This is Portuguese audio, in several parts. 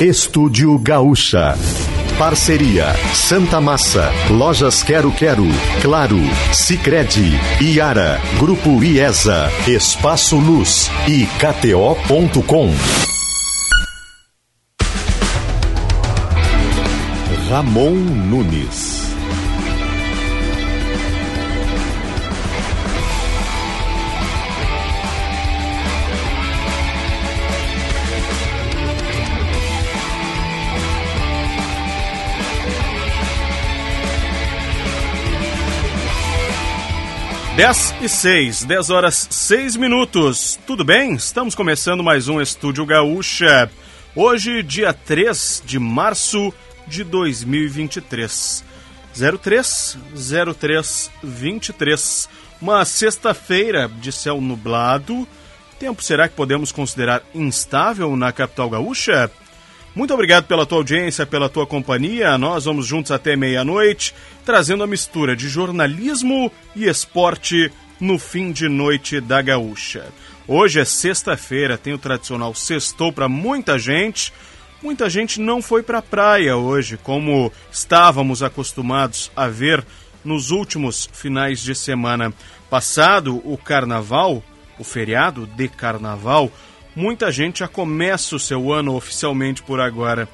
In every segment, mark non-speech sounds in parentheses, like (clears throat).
Estúdio Gaúcha. Parceria Santa Massa, Lojas Quero Quero, Claro, Sicredi, Iara, Grupo IESA, Espaço Luz e KTO.com. Ramon Nunes. Dez e seis, dez horas seis minutos. Tudo bem? Estamos começando mais um Estúdio Gaúcha. Hoje, dia 3 de março de 2023. 03 03 23. Uma sexta-feira de céu nublado. Tempo será que podemos considerar instável na capital gaúcha? Muito obrigado pela tua audiência, pela tua companhia. Nós vamos juntos até meia-noite, trazendo a mistura de jornalismo e esporte no fim de noite da Gaúcha. Hoje é sexta-feira, tem o tradicional sextou para muita gente. Muita gente não foi para a praia hoje, como estávamos acostumados a ver nos últimos finais de semana. Passado o carnaval, o feriado de carnaval, muita gente já começa o seu ano oficialmente por agora.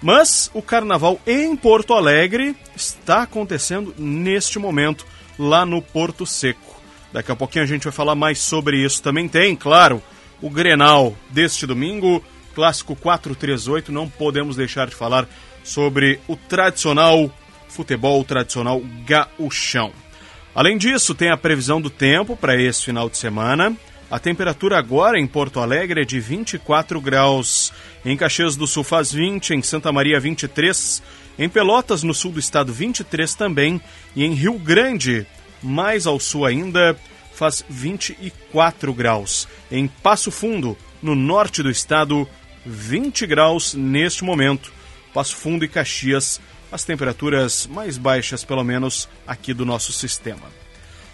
Mas o carnaval em Porto Alegre está acontecendo neste momento, lá no Porto Seco. Daqui a pouquinho a gente vai falar mais sobre isso. Também tem, claro, o Grenal deste domingo, clássico 438. Não podemos deixar de falar sobre o tradicional futebol, o tradicional gauchão. Além disso, tem a previsão do tempo para esse final de semana. A temperatura agora em Porto Alegre é de 24 graus. Em Caxias do Sul faz 20, em Santa Maria 23, em Pelotas, no sul do estado, 23 também, e em Rio Grande, mais ao sul ainda, faz 24 graus. Em Passo Fundo, no norte do estado, 20 graus neste momento. Passo Fundo e Caxias, as temperaturas mais baixas, pelo menos aqui do nosso sistema.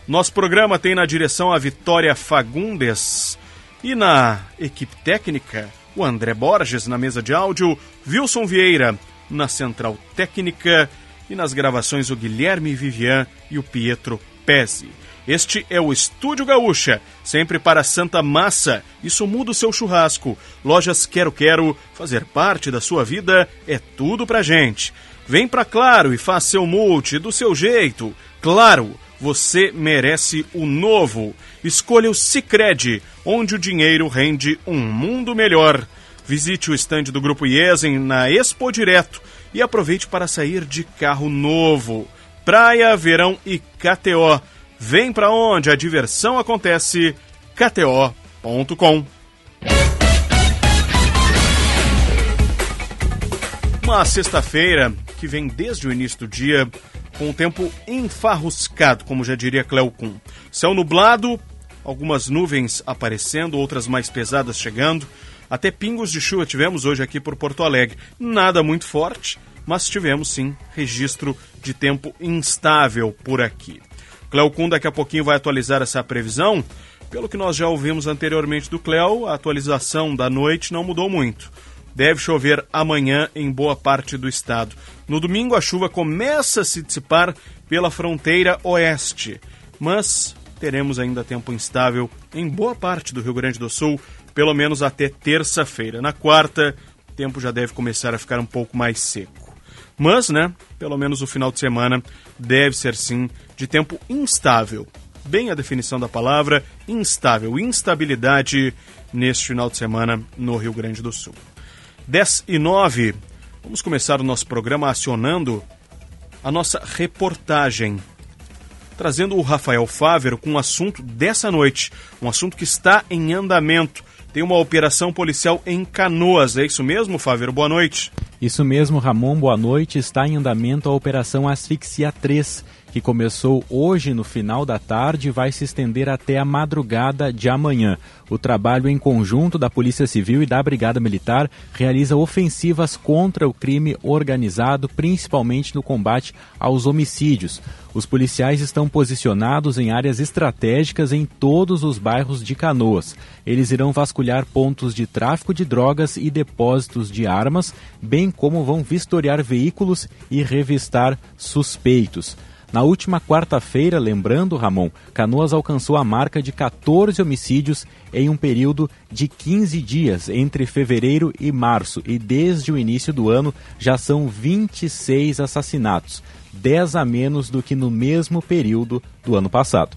Nosso programa tem na direção a Vitória Fagundes e na equipe técnica o André Borges na mesa de áudio, Wilson Vieira na central técnica e nas gravações o Guilherme Vivian e o Pietro Pezzi. Este é o Estúdio Gaúcha, sempre para Santa Massa. Isso muda o seu churrasco. Lojas Quero Quero, fazer parte da sua vida é tudo pra gente. Vem pra Claro e faça seu multi do seu jeito. Claro, você merece o novo. Escolha o Sicredi, onde o dinheiro rende um mundo melhor. Visite o estande do Grupo Iesen na Expo Direto e aproveite para sair de carro novo. Praia, verão e KTO. Vem para onde a diversão acontece. KTO.com. Uma sexta-feira que vem desde o início do dia com o tempo enfarruscado, como já diria Cleocum. Céu nublado, algumas nuvens aparecendo, outras mais pesadas chegando. Até pingos de chuva tivemos hoje aqui por Porto Alegre. Nada muito forte, mas tivemos sim registro de tempo instável por aqui. Cleocum daqui a pouquinho vai atualizar essa previsão. Pelo que nós já ouvimos anteriormente do Cleo, a atualização da noite não mudou muito. Deve chover amanhã em boa parte do estado. No domingo, a chuva começa a se dissipar pela fronteira oeste, mas teremos ainda tempo instável em boa parte do Rio Grande do Sul, pelo menos até terça-feira. Na quarta, o tempo já deve começar a ficar um pouco mais seco. Mas, né, pelo menos o final de semana deve ser sim de tempo instável. Bem a definição da palavra, instável, instabilidade neste final de semana no Rio Grande do Sul. 10 e 9. Vamos começar o nosso programa acionando a nossa reportagem. Trazendo o Rafael Fávero com o assunto dessa noite. Um assunto que está em andamento. Tem uma operação policial em Canoas. É isso mesmo, Fávero? Boa noite. Isso mesmo, Ramon. Boa noite. Está em andamento a Operação Asfixia 3 que começou hoje no final da tarde e vai se estender até a madrugada de amanhã. O trabalho em conjunto da Polícia Civil e da Brigada Militar realiza ofensivas contra o crime organizado, principalmente no combate aos homicídios. Os policiais estão posicionados em áreas estratégicas em todos os bairros de Canoas. Eles irão vasculhar pontos de tráfico de drogas e depósitos de armas, bem como vão vistoriar veículos e revistar suspeitos. Na última quarta-feira, lembrando, Ramon, Canoas alcançou a marca de 14 homicídios em um período de 15 dias entre fevereiro e março, e desde o início do ano já são 26 assassinatos. 10 a menos do que no mesmo período do ano passado.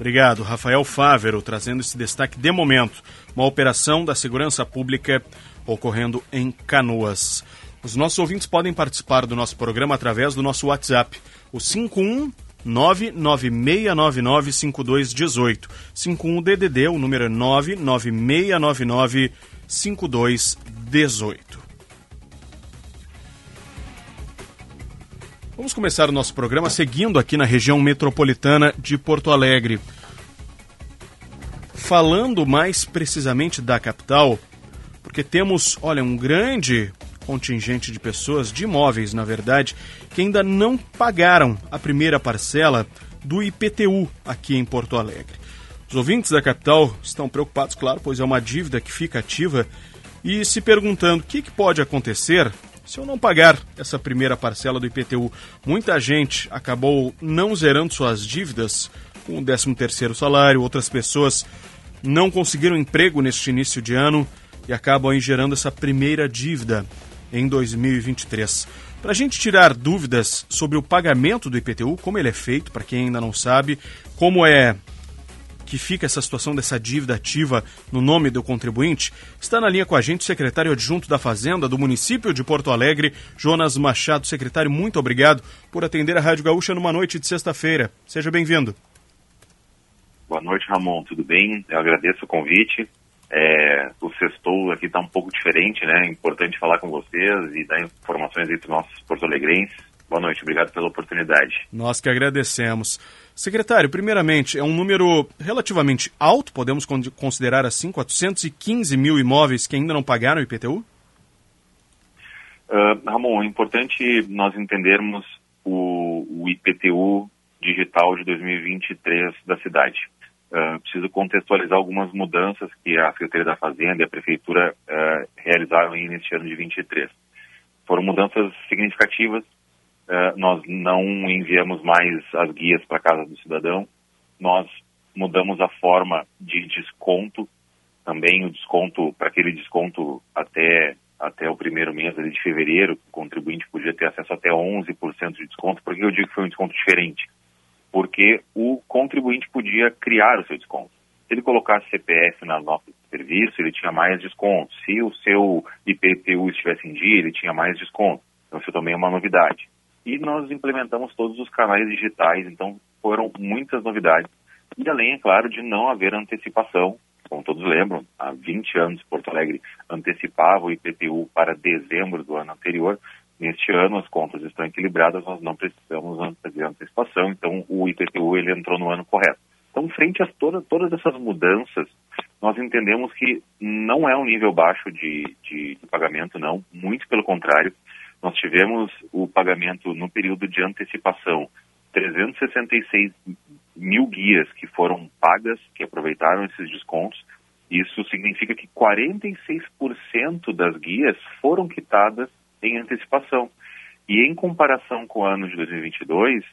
Obrigado, Rafael Fávero, trazendo esse destaque de momento. Uma operação da segurança pública ocorrendo em Canoas. Os nossos ouvintes podem participar do nosso programa através do nosso WhatsApp, o 51 996995218. 51 DDD, o número é 996995218. Vamos começar o nosso programa seguindo aqui na região metropolitana de Porto Alegre. Falando mais precisamente da capital, porque temos, olha, um grande contingente de pessoas, de imóveis, na verdade, que ainda não pagaram a primeira parcela do IPTU aqui em Porto Alegre. Os ouvintes da capital estão preocupados, claro, pois é uma dívida que fica ativa e se perguntando o que, que pode acontecer se eu não pagar essa primeira parcela do IPTU, muita gente acabou não zerando suas dívidas com o 13º salário, outras pessoas não conseguiram emprego neste início de ano e acabam aí gerando essa primeira dívida em 2023. Para a gente tirar dúvidas sobre o pagamento do IPTU, como ele é feito, para quem ainda não sabe, como é que fica essa situação dessa dívida ativa no nome do contribuinte, está na linha com a gente o secretário adjunto da Fazenda do município de Porto Alegre, Jonas Machado. Secretário, muito obrigado por atender a Rádio Gaúcha numa noite de sexta-feira. Seja bem-vindo. Boa noite, Ramon. Tudo bem? Eu agradeço o convite. É, o sextou aqui está um pouco diferente, né? É importante falar com vocês e dar informações entre nossos porto-alegrenses. Boa noite, obrigado pela oportunidade. Nós que agradecemos. Secretário, primeiramente, é um número relativamente alto, podemos considerar assim, 415 mil imóveis que ainda não pagaram o IPTU? Uh, Ramon, é importante nós entendermos o, o, IPTU digital de 2023 da cidade. Uh, preciso contextualizar algumas mudanças que a Secretaria da Fazenda e a Prefeitura uh, realizaram neste ano de 2023. Foram mudanças significativas uh, nós não enviamos mais as guias para casa do cidadão, nós mudamos a forma de desconto, também o desconto, para aquele desconto até, até o primeiro mês de fevereiro, o contribuinte podia ter acesso até 11% de desconto, porque eu digo que foi um desconto diferente? Porque o contribuinte podia criar o seu desconto. Se ele colocasse CPF na nota de serviço, ele tinha mais desconto. Se o seu IPTU estivesse em dia, ele tinha mais desconto. Então, isso também é uma novidade e nós implementamos todos os canais digitais, então foram muitas novidades. E além, é claro, de não haver antecipação, como todos lembram, há 20 anos Porto Alegre antecipava o IPTU para dezembro do ano anterior. Neste ano as contas estão equilibradas, nós não precisamos fazer antecipação, então o IPTU ele entrou no ano correto. Então, frente a toda, todas essas mudanças, nós entendemos que não é um nível baixo de, de, de pagamento, não, muito pelo contrário. Nós tivemos o pagamento no período de antecipação, 366 mil guias que foram pagas, que aproveitaram esses descontos. Isso significa que 46% das guias foram quitadas em antecipação. E em comparação com o ano de 2022,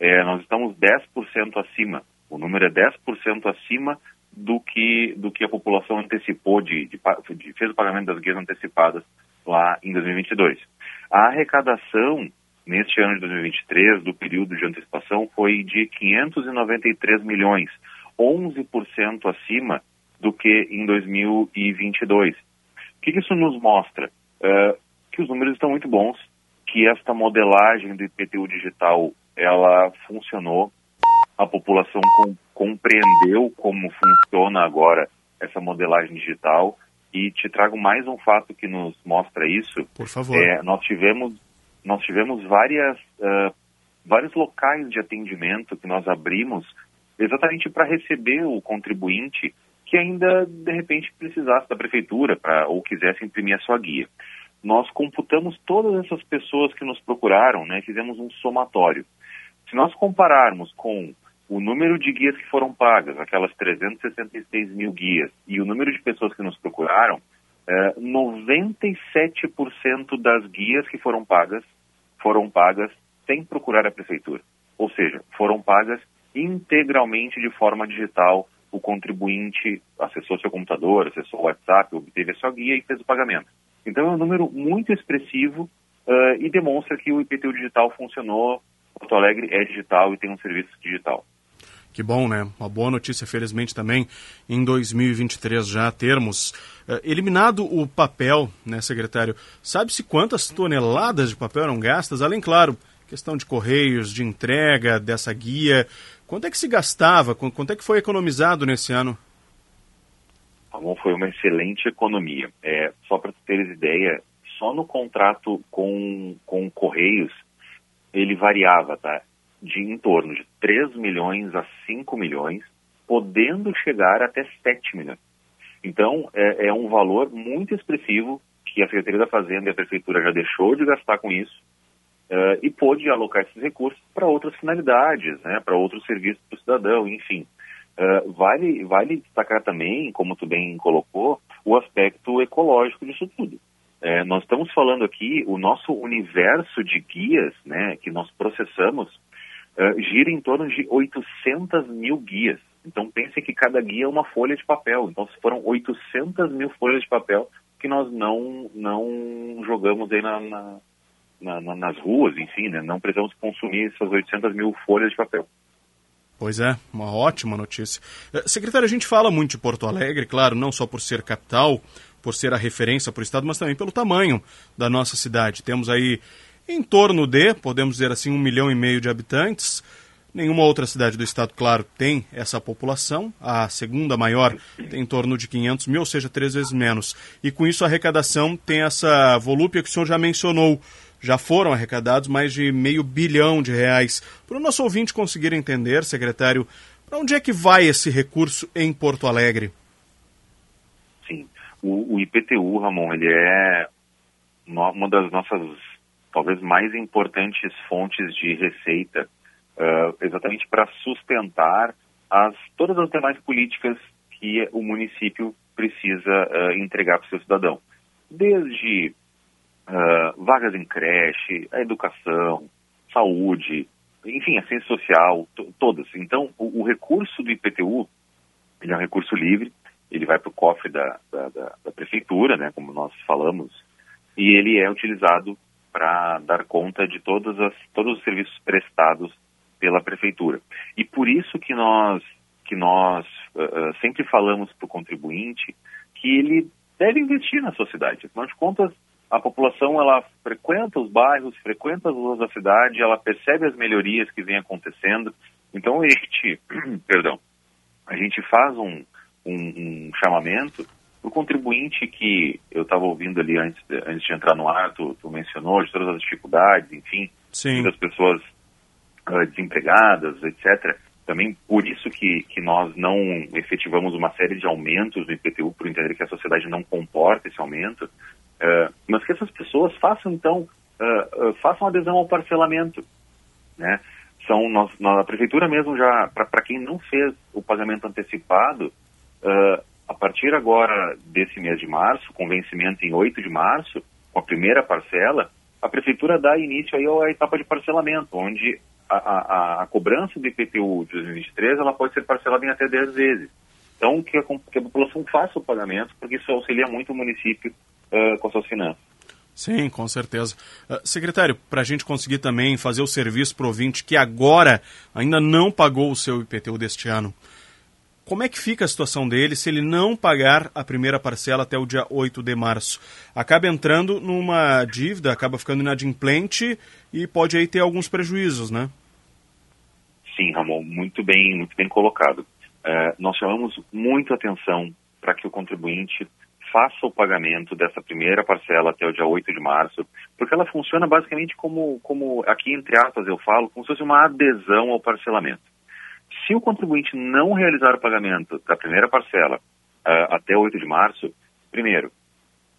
é, nós estamos 10% acima. O número é 10% acima do que, do que a população antecipou, de, de, de, fez o pagamento das guias antecipadas lá em 2022. A arrecadação neste ano de 2023, do período de antecipação, foi de 593 milhões, 11% acima do que em 2022. O que, isso nos mostra? Uh, que os números estão muito bons, que esta modelagem do IPTU digital ela funcionou, a população com, compreendeu como funciona agora essa modelagem digital e te trago mais um fato que nos mostra isso. Por favor. É, nós tivemos nós tivemos várias uh, vários locais de atendimento que nós abrimos exatamente para receber o contribuinte que ainda, de repente, precisasse da prefeitura pra, ou quisesse imprimir a sua guia. Nós computamos todas essas pessoas que nos procuraram, né, fizemos um somatório. Se nós compararmos com o número de guias que foram pagas, aquelas 366 mil guias, e o número de pessoas que nos procuraram, é, 97% das guias que foram pagas foram pagas sem procurar a prefeitura. Ou seja, foram pagas integralmente de forma digital. O contribuinte acessou seu computador, acessou o WhatsApp, obteve a sua guia e fez o pagamento. Então é um número muito expressivo uh, e demonstra que o IPTU digital funcionou. Porto Alegre é digital e tem um serviço digital. Que bom, né? Uma boa notícia, felizmente, também em 2023 já termos uh, eliminado o papel, né, secretário? Sabe-se quantas toneladas de papel eram gastas? Além, claro, questão de correios, de entrega dessa guia. Quanto é que se gastava? Quanto é que foi economizado nesse ano? Ramon, foi uma excelente economia. É, só para teres ideia, só no contrato com, com Correios, ele variava, tá? De em torno de 3 milhões a 5 milhões, podendo chegar até 7 milhões. Então, é, é um valor muito expressivo que a Secretaria da Fazenda e a Prefeitura já deixou de gastar com isso uh, e pôde alocar esses recursos para outras finalidades, né, para outros serviços para o cidadão, enfim. Uh, vale, vale destacar também, como tu bem colocou, o aspecto ecológico disso tudo. É, nós estamos falando aqui, o nosso universo de guias né, que nós processamos uh, gira em torno de 800 mil guias. Então pense que cada guia é uma folha de papel. Então foram 800 mil folhas de papel que nós não, não jogamos aí na na, na, nas ruas, enfim, né? não precisamos consumir essas 800 mil folhas de papel. Pois é, uma ótima notícia. Eh, secretário, a gente fala muito de Porto Alegre, claro, não só por ser capital, por ser a referência para o Estado, mas também pelo tamanho da nossa cidade. Temos aí em torno de, podemos dizer assim, um milhão e meio de habitantes. Nenhuma outra cidade do estado, claro, tem essa população. A segunda maior tem em torno de 500 mil, ou seja, três vezes menos. E com isso a arrecadação tem essa volúpia que o senhor já mencionou já foram arrecadados mais de meio bilhão de reais. Para o nosso ouvinte conseguir entender, secretário, para onde é que vai esse recurso em Porto Alegre? Sim, o, o IPTU, Ramon, ele é uma das nossas talvez mais importantes fontes de receita, uh, exatamente para sustentar as, todas as demais políticas que o município precisa uh, entregar para o seu cidadão. Desde uh, vagas em creche, a educação, saúde, enfim, a ciência social, todas. Então, o, o, recurso do IPTU, ele é um recurso livre, ele vai para o cofre da, da, da, da, prefeitura, né, como nós falamos, e ele é utilizado para dar conta de todas as, todos os serviços prestados pela prefeitura. E por isso que nós, que nós uh, sempre falamos para o contribuinte que ele deve investir na sua cidade. Afinal de contas, a população ela frequenta os bairros, frequenta as ruas da cidade, ela percebe as melhorias que vêm acontecendo. Então a gente, (clears throat) perdão, a gente faz um, um, um chamamento para o contribuinte que eu estava ouvindo ali antes, antes de entrar no ar, tu, tu mencionou, de todas as dificuldades, enfim, das pessoas uh, desempregadas, etc. Também por isso que, que nós não efetivamos uma série de aumentos no IPTU, por entender que a sociedade não comporta esse aumento. Uh, mas que essas pessoas façam, então, uh, uh, façam adesão ao parcelamento. Né? São, nós, a prefeitura mesmo já, para quem não fez o pagamento antecipado, a partir agora desse mês de março, com vencimento em 8 de março, com a primeira parcela, a prefeitura dá início aí à etapa de parcelamento, onde a, a, a cobrança do IPTU de 2023 ela pode ser parcelada em até 10 vezes. Então, que a, que a população faça o pagamento, porque isso auxilia muito o município uh, com suas finanças. Sim, com certeza. Uh, secretário, para a gente conseguir também fazer o serviço ouvinte que agora ainda não pagou o seu IPTU deste ano, como é que fica a situação dele se ele não pagar a primeira parcela até o dia 8 de março? Acaba entrando numa dívida, acaba ficando inadimplente e pode aí ter alguns prejuízos, né? Sim, Ramon, muito bem, muito bem colocado. Uh, nós chamamos muito atenção para que o contribuinte faça o pagamento dessa primeira parcela até o dia 8 de março, porque ela funciona basicamente como, como aqui entre aspas eu falo, como se fosse uma adesão ao parcelamento. Se o contribuinte não realizar o pagamento da primeira parcela uh, até 8 de março, primeiro,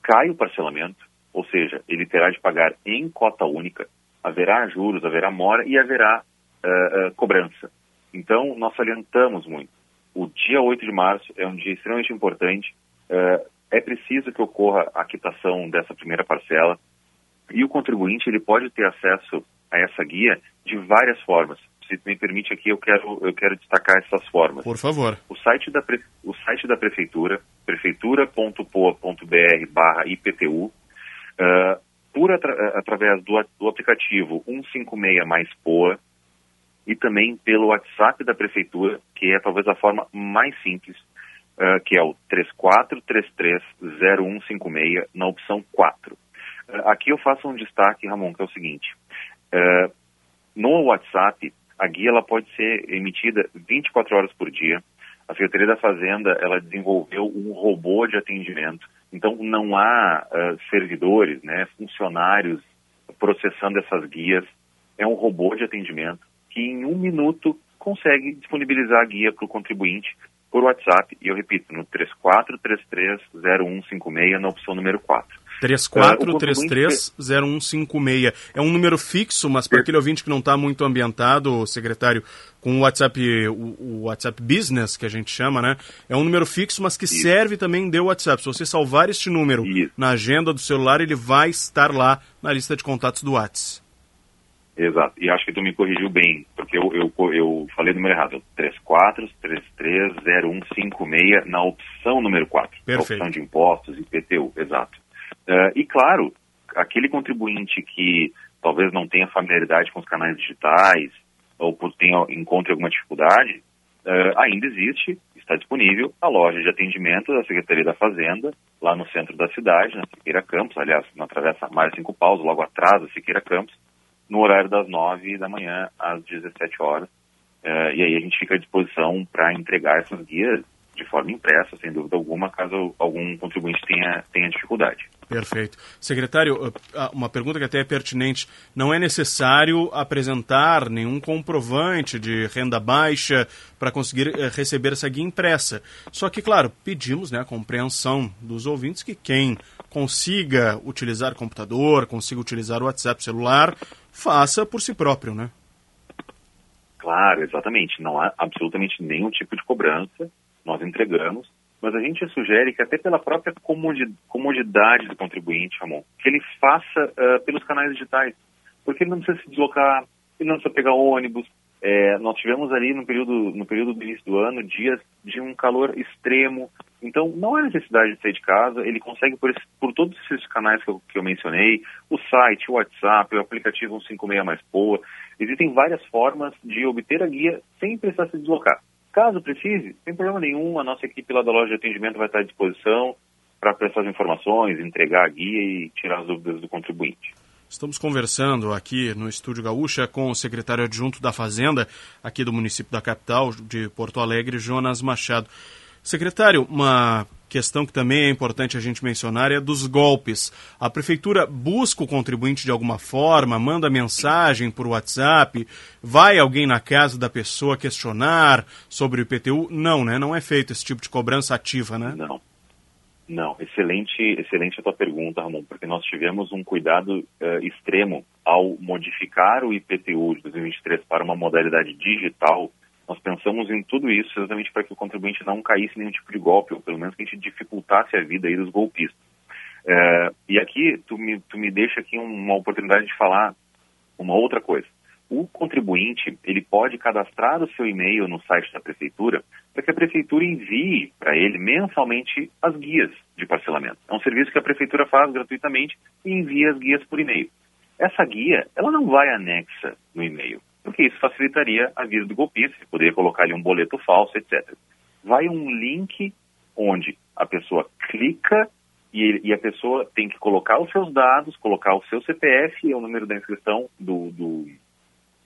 cai o parcelamento, ou seja, ele terá de pagar em cota única, haverá juros, haverá mora e haverá uh, uh, cobrança. Então, nós salientamos muito. O dia 8 de março é um dia extremamente importante. Uh, é preciso que ocorra a quitação dessa primeira parcela e o contribuinte ele pode ter acesso a essa guia de várias formas. Se me permite aqui, eu quero, eu quero destacar essas formas. Por favor. O site da, o site da prefeitura, prefeitura.poa.br barra IPTU, uh, por atra através do, do aplicativo 156 mais POA, e também pelo WhatsApp da Prefeitura, que é talvez a forma mais simples, uh, que é o 34330156, na opção 4. Uh, ah, aqui eu faço um destaque, Ramon, que é o seguinte. Uh, no WhatsApp, a guia ela pode ser emitida 24 horas por dia. A Secretaria da Fazenda ela desenvolveu um robô de atendimento. Então, não há servidores, né, funcionários processando essas guias. É um robô de atendimento que em um minuto consegue disponibilizar a guia para o contribuinte por WhatsApp, e eu repito, no 34330156, na opção número 4. 34330156. É um número fixo, mas para aquele ouvinte que não está muito ambientado, secretário, com o WhatsApp, o, o, WhatsApp Business, que a gente chama, né? É um número fixo, mas que Isso. serve também de WhatsApp. Se você salvar este número Isso. na agenda do celular, ele vai estar lá na lista de contatos do WhatsApp. Exato. E acho que tu me corrigiu bem, porque eu, eu, eu falei o número errado. 34330156 na opção número 4. Perfeito. opção de impostos e PTU, exato. Uh, e claro, aquele contribuinte que talvez não tenha familiaridade com os canais digitais ou tenha, encontre alguma dificuldade, uh, ainda existe, está disponível a loja de atendimento da Secretaria da Fazenda, lá no centro da cidade, na Siqueira Campos, aliás, na Travessa Mais Cinco Paus, logo atrás da Siqueira Campos, no horário das 9 da manhã às 17 horas. Uh, e aí a gente fica à disposição para entregar essas guias de forma impressa, sem dúvida alguma, caso algum contribuinte tenha, tenha dificuldade. Perfeito. Secretário, eh, uma pergunta que até é pertinente. Não é necessário apresentar nenhum comprovante de renda baixa para conseguir eh, receber essa guia impressa. Só que, claro, pedimos né, a compreensão dos ouvintes que quem consiga utilizar computador, consiga utilizar o WhatsApp celular, faça por si próprio, né? Claro, exatamente. Não há absolutamente nenhum tipo de cobrança. Nós entregamos, mas a gente sugere que até pela própria comodidade do contribuinte, Ramon, que ele faça uh, pelos canais digitais, porque ele não precisa se deslocar, ele não precisa pegar ônibus. É, nós tivemos ali no período, no período do início do ano dias de um calor extremo, então, não há necessidade de sair de casa, ele consegue por, esse, por todos esses canais que eu, que eu, mencionei, o site, o WhatsApp, o aplicativo 156 Mais Poa, existem várias formas de obter a guia sem precisar se deslocar. Caso precise, sem problema nenhum, a nossa equipe lá da loja de atendimento vai estar à disposição para prestar as informações, entregar a guia e tirar as dúvidas do contribuinte. Estamos conversando aqui no Estúdio Gaúcha com o secretário adjunto da Fazenda, aqui do município da capital de Porto Alegre, Jonas Machado. Secretário, uma questão que também é importante a gente mencionar é dos golpes. A prefeitura busca o contribuinte de alguma forma, manda mensagem por WhatsApp, vai alguém na casa da pessoa questionar sobre o IPTU? Não, né? Não é feito esse tipo de cobrança ativa, né? Não. Não, excelente, excelente a tua pergunta, Ramon, porque nós tivemos um cuidado uh, extremo ao modificar o IPTU de 2023 para uma modalidade digital nós pensamos em tudo isso exatamente para que o contribuinte não caísse em nenhum tipo de golpe, ou pelo menos que a gente dificultasse a vida aí dos golpistas. É, e aqui tu me, tu me deixa aqui uma oportunidade de falar uma outra coisa. O contribuinte ele pode cadastrar o seu e-mail no site da prefeitura para que a prefeitura envie para ele mensalmente as guias de parcelamento. É um serviço que a prefeitura faz gratuitamente e envia as guias por e-mail. Essa guia ela não vai anexa no e-mail porque isso facilitaria a vida do golpista, você poderia colocar ali um boleto falso, etc. Vai um link onde a pessoa clica e, e, a pessoa tem que colocar os seus dados, colocar o seu CPF e o número da inscrição do, do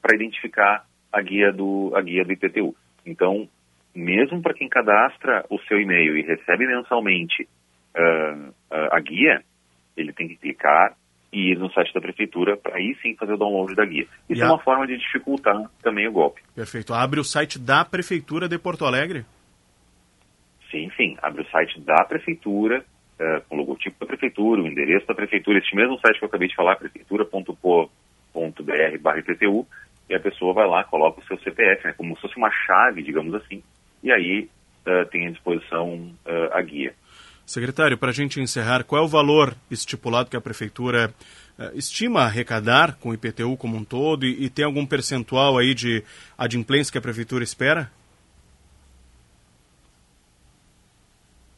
para identificar a guia do a guia do IPTU. Então, mesmo para quem cadastra o seu e-mail e recebe mensalmente uh, a guia, ele tem que clicar e ir no site da prefeitura para aí sim fazer o download da guia. Isso e é a... uma forma de dificultar também o golpe. Perfeito. Abre o site da prefeitura de Porto Alegre? Sim, sim. Abre o site da prefeitura, uh, com o logotipo da prefeitura, o endereço da prefeitura, este mesmo site que eu acabei de falar, prefeitura.po.br/ptu, e a pessoa vai lá, coloca o seu CPF, né, como se fosse uma chave, digamos assim, e aí uh, tem à disposição uh, a guia. Secretário, para a gente encerrar, qual é o valor estipulado que a Prefeitura uh, estima arrecadar com o IPTU como um todo e, e tem algum percentual aí de adimplência que a Prefeitura espera?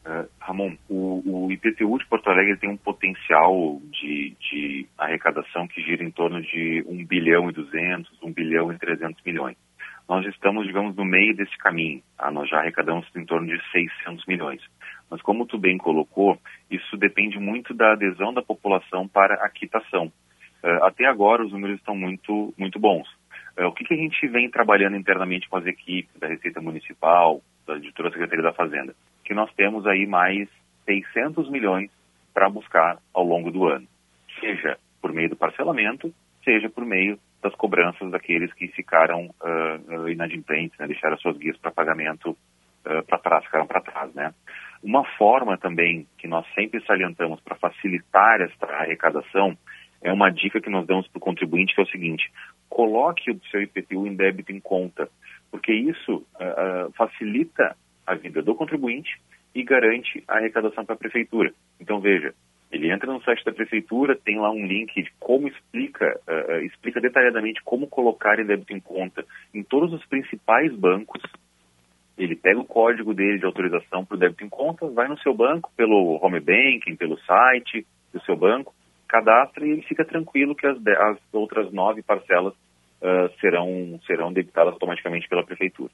Uh, Ramon, o, o, IPTU de Porto Alegre tem um potencial de, de, arrecadação que gira em torno de 1 bilhão e 200, 1 bilhão e 300 milhões. Nós estamos, digamos, no meio desse caminho. Tá? Nós já arrecadamos em torno de 600 milhões. Mas como tu bem colocou, isso depende muito da adesão da população para a quitação. Uh, até agora os números estão muito, muito bons. Uh, o que, que a gente vem trabalhando internamente com as equipes da Receita Municipal, da, de toda a Secretaria da Fazenda? que nós temos aí mais 600 milhões para buscar ao longo do ano, seja por meio do parcelamento, seja por meio das cobranças daqueles que ficaram uh, inadimplentes, né, deixaram suas guias para pagamento uh, para trás, ficaram para trás, né? Uma forma também que nós sempre salientamos para facilitar esta arrecadação é uma dica que nós damos para o contribuinte, que é o seguinte: coloque o seu IPTU em débito em conta, porque isso uh, facilita a vida do contribuinte e garante a arrecadação para a prefeitura. Então veja, ele entra no site da prefeitura, tem lá um link de como explica, uh, explica detalhadamente como colocar em débito em conta em todos os principais bancos. Ele pega o código dele de autorização para o débito em conta, vai no seu banco pelo home banking, pelo site do seu banco, cadastra e ele fica tranquilo que as, as outras nove parcelas uh, serão, serão debitadas automaticamente pela prefeitura.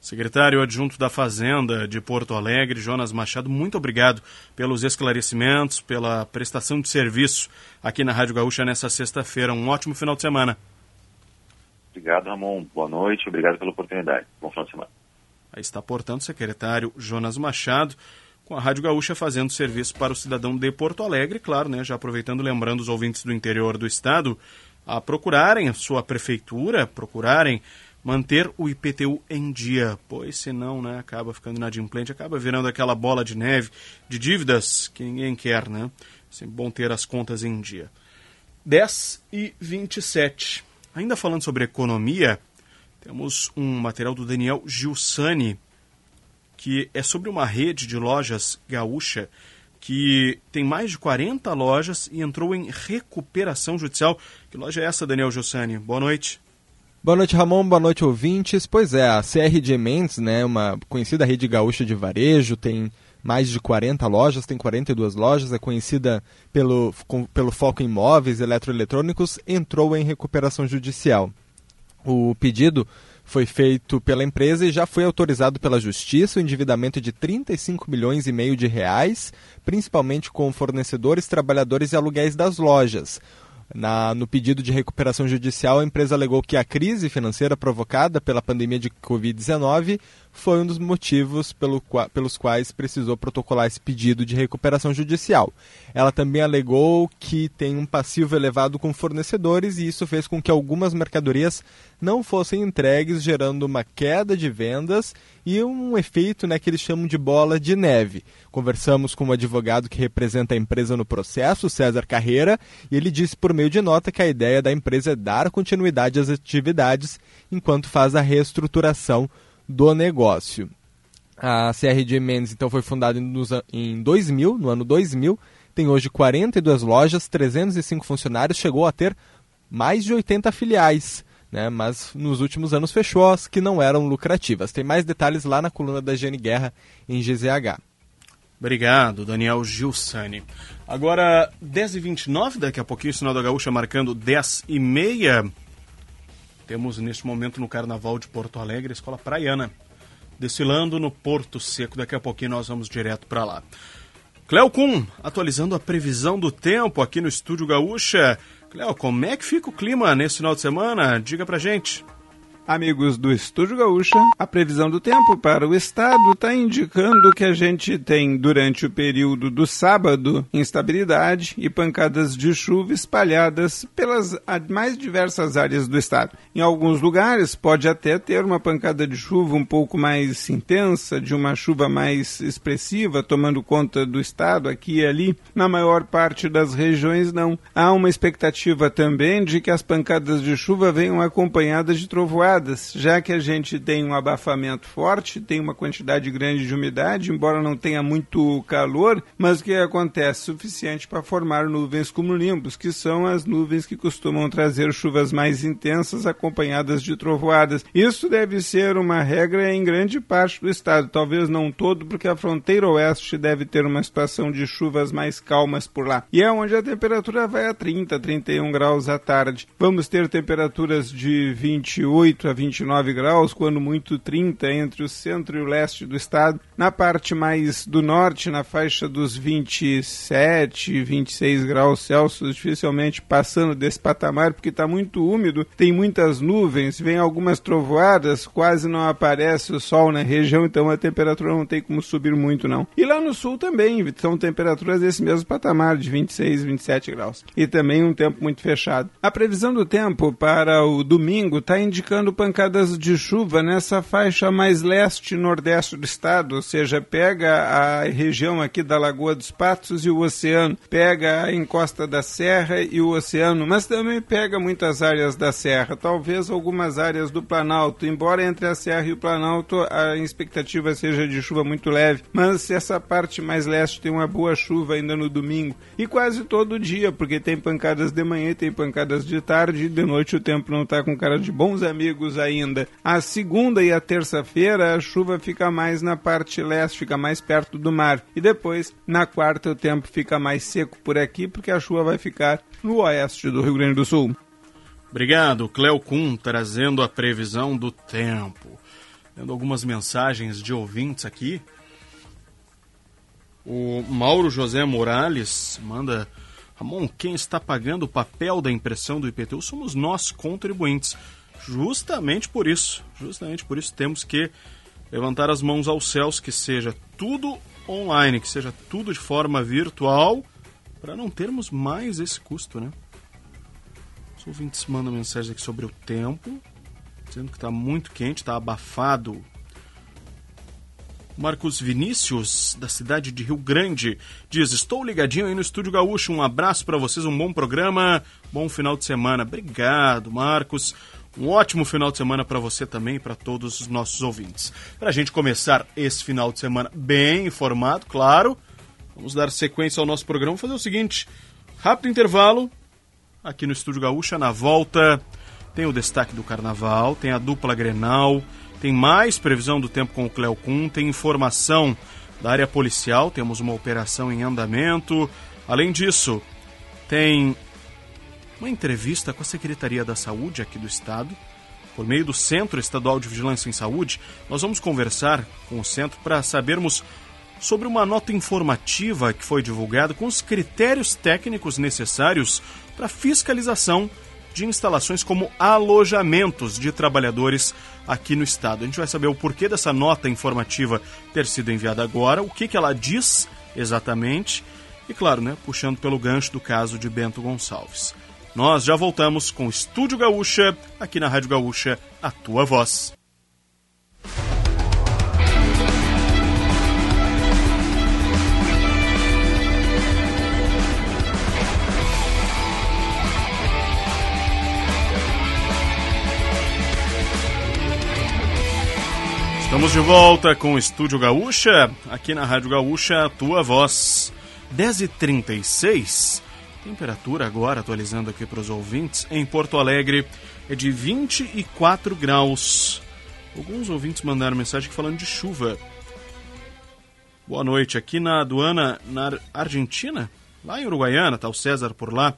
Secretário adjunto da Fazenda de Porto Alegre, Jonas Machado, muito obrigado pelos esclarecimentos, pela prestação de serviço aqui na Rádio Gaúcha nessa sexta-feira. Um ótimo final de semana. Obrigado, Ramon. Boa noite, obrigado pela oportunidade. Bom final de semana. Aí está, portanto, o secretário Jonas Machado, com a Rádio Gaúcha fazendo serviço para o cidadão de Porto Alegre, claro, né? Já aproveitando, lembrando os ouvintes do interior do estado a procurarem a sua prefeitura, procurarem manter o IPTU em dia, pois senão né, acaba ficando inadimplente, acaba virando aquela bola de neve de dívidas que ninguém quer, né? Sempre bom ter as contas em dia. 10 e 27. Ainda falando sobre economia, temos um material do Daniel Gilsani, que é sobre uma rede de lojas gaúcha que tem mais de 40 lojas e entrou em recuperação judicial. Que loja é essa, Daniel Gilsani? Boa noite. Boa noite, Ramon. Boa noite, ouvintes. Pois é, a CRG Mendes, né, uma conhecida rede gaúcha de varejo, tem mais de 40 lojas, tem 42 lojas, é conhecida pelo, com, pelo foco em móveis eletroeletrônicos, entrou em recuperação judicial. O pedido foi feito pela empresa e já foi autorizado pela Justiça o endividamento de 35 milhões e meio de reais, principalmente com fornecedores, trabalhadores e aluguéis das lojas. Na, no pedido de recuperação judicial, a empresa alegou que a crise financeira provocada pela pandemia de Covid-19 foi um dos motivos pelo, pelos quais precisou protocolar esse pedido de recuperação judicial. Ela também alegou que tem um passivo elevado com fornecedores e isso fez com que algumas mercadorias não fossem entregues, gerando uma queda de vendas e um efeito né, que eles chamam de bola de neve. Conversamos com um advogado que representa a empresa no processo, César Carreira, e ele disse por meio de nota que a ideia da empresa é dar continuidade às atividades enquanto faz a reestruturação do negócio. A CRG Mendes então foi fundada em 2000, no ano 2000, tem hoje 42 lojas, 305 funcionários, chegou a ter mais de 80 filiais, né? mas nos últimos anos fechou as que não eram lucrativas. Tem mais detalhes lá na coluna da Gene Guerra em GZH. Obrigado, Daniel Gilsani. Agora, 10h29, daqui a pouquinho, o Sinal da Gaúcha marcando 10h30. Temos neste momento no Carnaval de Porto Alegre a Escola Praiana, desfilando no Porto Seco. Daqui a pouquinho nós vamos direto para lá. Cleo Kuhn, atualizando a previsão do tempo aqui no Estúdio Gaúcha. Cleo, como é que fica o clima nesse final de semana? Diga pra gente. Amigos do Estúdio Gaúcha, a previsão do tempo para o estado está indicando que a gente tem, durante o período do sábado, instabilidade e pancadas de chuva espalhadas pelas mais diversas áreas do estado. Em alguns lugares, pode até ter uma pancada de chuva um pouco mais intensa, de uma chuva mais expressiva, tomando conta do estado aqui e ali. Na maior parte das regiões, não. Há uma expectativa também de que as pancadas de chuva venham acompanhadas de trovoadas já que a gente tem um abafamento forte, tem uma quantidade grande de umidade, embora não tenha muito calor, mas que acontece suficiente para formar nuvens cumulonimbus, que são as nuvens que costumam trazer chuvas mais intensas acompanhadas de trovoadas. Isso deve ser uma regra em grande parte do estado, talvez não todo, porque a fronteira oeste deve ter uma situação de chuvas mais calmas por lá. E é onde a temperatura vai a 30, 31 graus à tarde. Vamos ter temperaturas de 28 a 29 graus, quando muito 30 entre o centro e o leste do estado. Na parte mais do norte, na faixa dos 27, 26 graus Celsius, dificilmente passando desse patamar, porque está muito úmido, tem muitas nuvens, vem algumas trovoadas, quase não aparece o sol na região, então a temperatura não tem como subir muito não. E lá no sul também, são temperaturas desse mesmo patamar, de 26, 27 graus. E também um tempo muito fechado. A previsão do tempo para o domingo está indicando pancadas de chuva nessa faixa mais leste e nordeste do estado, ou seja, pega a região aqui da Lagoa dos Patos e o oceano, pega a encosta da serra e o oceano, mas também pega muitas áreas da serra, talvez algumas áreas do Planalto, embora entre a serra e o Planalto a expectativa seja de chuva muito leve, mas essa parte mais leste tem uma boa chuva ainda no domingo. E quase todo dia, porque tem pancadas de manhã, tem pancadas de tarde e de noite o tempo não está com cara de bons amigos ainda. A segunda e a terça-feira a chuva fica mais na parte leste, fica mais perto do mar. E depois, na quarta, o tempo fica mais seco por aqui, porque a chuva vai ficar no oeste do Rio Grande do Sul. Obrigado, Cleo Kuhn, trazendo a previsão do tempo. Tendo algumas mensagens de ouvintes aqui. O Mauro José Morales manda. Ramon, quem está pagando o papel da impressão do IPTU somos nós, contribuintes. Justamente por isso, justamente por isso temos que levantar as mãos aos céus, que seja tudo online, que seja tudo de forma virtual, para não termos mais esse custo, né? Os ouvintes mandam mensagem aqui sobre o tempo, dizendo que está muito quente, está abafado. Marcos Vinícius, da cidade de Rio Grande, diz: Estou ligadinho aí no Estúdio Gaúcho. Um abraço para vocês, um bom programa, bom final de semana. Obrigado, Marcos. Um ótimo final de semana para você também e para todos os nossos ouvintes. Para a gente começar esse final de semana bem informado, claro, vamos dar sequência ao nosso programa. Vamos fazer o seguinte: rápido intervalo aqui no Estúdio Gaúcha. Na volta, tem o destaque do carnaval, tem a dupla Grenal, tem mais previsão do tempo com o Cleo Kuhn, tem informação da área policial, temos uma operação em andamento. Além disso, tem uma entrevista com a Secretaria da Saúde aqui do Estado, por meio do Centro Estadual de Vigilância em Saúde. Nós vamos conversar com o centro para sabermos sobre uma nota informativa que foi divulgada com os critérios técnicos necessários para fiscalização de instalações como alojamentos de trabalhadores aqui no estado. A gente vai saber o porquê dessa nota informativa ter sido enviada agora, o que, que ela diz exatamente e, claro, né, puxando pelo gancho do caso de Bento Gonçalves. Nós já voltamos com Estúdio Gaúcha, aqui na Rádio Gaúcha, a tua voz. Estamos de volta com o Estúdio Gaúcha, aqui na Rádio Gaúcha, a tua voz. 10h36. Temperatura agora, atualizando aqui para os ouvintes, em Porto Alegre é de 24 graus. Alguns ouvintes mandaram mensagem falando de chuva. Boa noite. Aqui na aduana na Argentina, lá em Uruguaiana, tá o César por lá.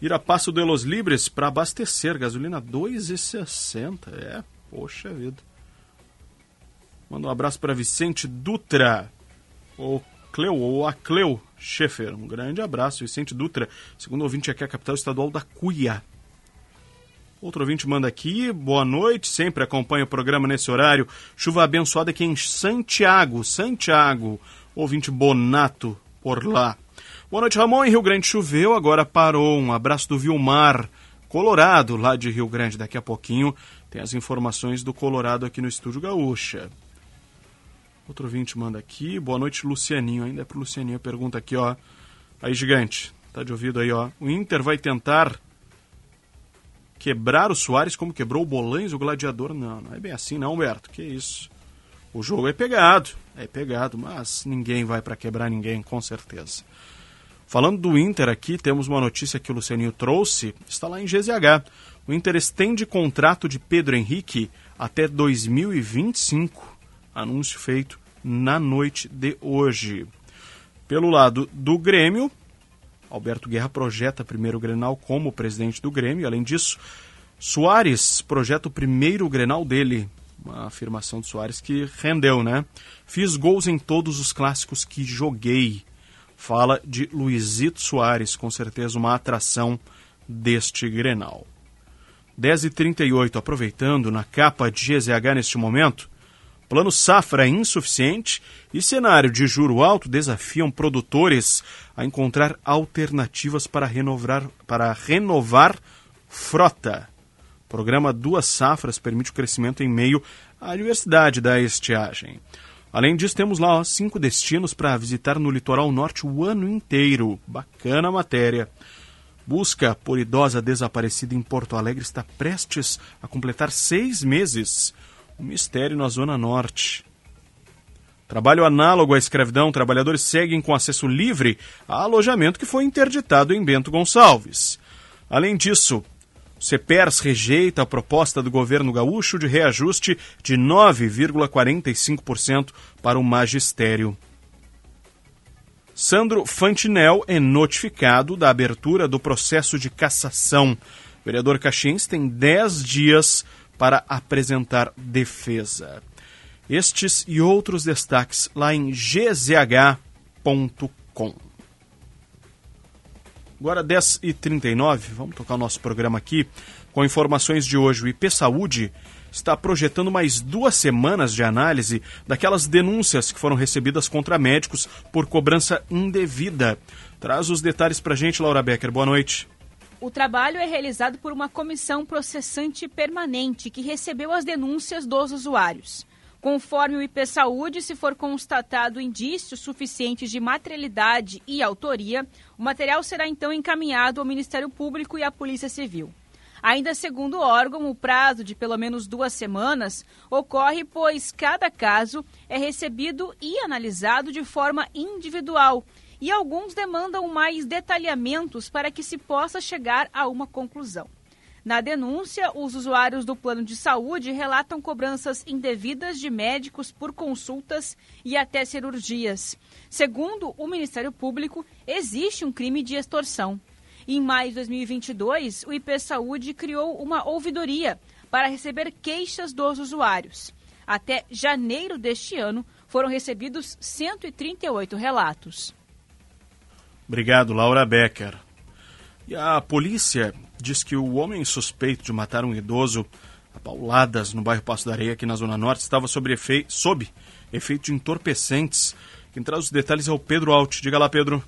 Ir a Passo de los Libres para abastecer. Gasolina 2,60. É, poxa vida. Manda um abraço para Vicente Dutra. O Cleo, ou a Cleo Schaefer. Um grande abraço, Vicente Dutra. Segundo ouvinte aqui, a capital estadual da Cuia. Outro ouvinte manda aqui, boa noite, sempre acompanha o programa nesse horário. Chuva abençoada aqui em Santiago, Santiago. Ouvinte Bonato por lá. Boa noite, Ramon. Em Rio Grande choveu, agora parou. Um abraço do Vilmar, Colorado, lá de Rio Grande. Daqui a pouquinho tem as informações do Colorado aqui no Estúdio Gaúcha. Outro ouvinte manda aqui, boa noite, Lucianinho. Ainda é pro Lucianinho, pergunta aqui, ó. Aí, gigante, tá de ouvido aí, ó. O Inter vai tentar quebrar o Soares como quebrou o Bolães, o gladiador. Não, não é bem assim, não, Humberto. Que isso. O jogo é pegado, é pegado, mas ninguém vai para quebrar ninguém, com certeza. Falando do Inter aqui, temos uma notícia que o Lucianinho trouxe, está lá em GZH. O Inter estende contrato de Pedro Henrique até 2025. Anúncio feito na noite de hoje. Pelo lado do Grêmio, Alberto Guerra projeta primeiro Grenal como presidente do Grêmio. Além disso, Soares projeta o primeiro Grenal dele. Uma afirmação de Soares que rendeu, né? Fiz gols em todos os clássicos que joguei fala de Luizito Soares, com certeza uma atração deste Grenal. 10h38, aproveitando na capa de GZH neste momento, plano safra é insuficiente e cenário de juro alto desafiam produtores a encontrar alternativas para renovar, para renovar frota. O programa Duas Safras permite o crescimento em meio à diversidade da estiagem. Além disso, temos lá ó, cinco destinos para visitar no litoral norte o ano inteiro. Bacana matéria. Busca por idosa desaparecida em Porto Alegre está prestes a completar seis meses. Um mistério na Zona Norte. Trabalho análogo à escravidão, trabalhadores seguem com acesso livre a alojamento que foi interditado em Bento Gonçalves. Além disso, o CEPERS rejeita a proposta do governo gaúcho de reajuste de 9,45% para o magistério. Sandro Fantinel é notificado da abertura do processo de cassação. O vereador Caxiense tem 10 dias para apresentar defesa. Estes e outros destaques lá em gzh.com. Agora 10h39, vamos tocar o nosso programa aqui com informações de hoje. O IP Saúde está projetando mais duas semanas de análise daquelas denúncias que foram recebidas contra médicos por cobrança indevida. Traz os detalhes para a gente, Laura Becker. Boa noite. O trabalho é realizado por uma comissão processante permanente que recebeu as denúncias dos usuários. Conforme o IP Saúde, se for constatado indícios suficientes de materialidade e autoria, o material será então encaminhado ao Ministério Público e à Polícia Civil. Ainda segundo o órgão, o prazo de pelo menos duas semanas ocorre pois cada caso é recebido e analisado de forma individual e alguns demandam mais detalhamentos para que se possa chegar a uma conclusão. Na denúncia, os usuários do plano de saúde relatam cobranças indevidas de médicos por consultas e até cirurgias. Segundo o Ministério Público, existe um crime de extorsão. Em maio de 2022, o IP Saúde criou uma ouvidoria para receber queixas dos usuários. Até janeiro deste ano, foram recebidos 138 relatos. Obrigado, Laura Becker. E a polícia diz que o homem suspeito de matar um idoso a pauladas no bairro Passo da Areia, aqui na Zona Norte, estava sob, efe... sob efeito de entorpecentes. Quem traz os detalhes é o Pedro Alt. Diga lá, Pedro.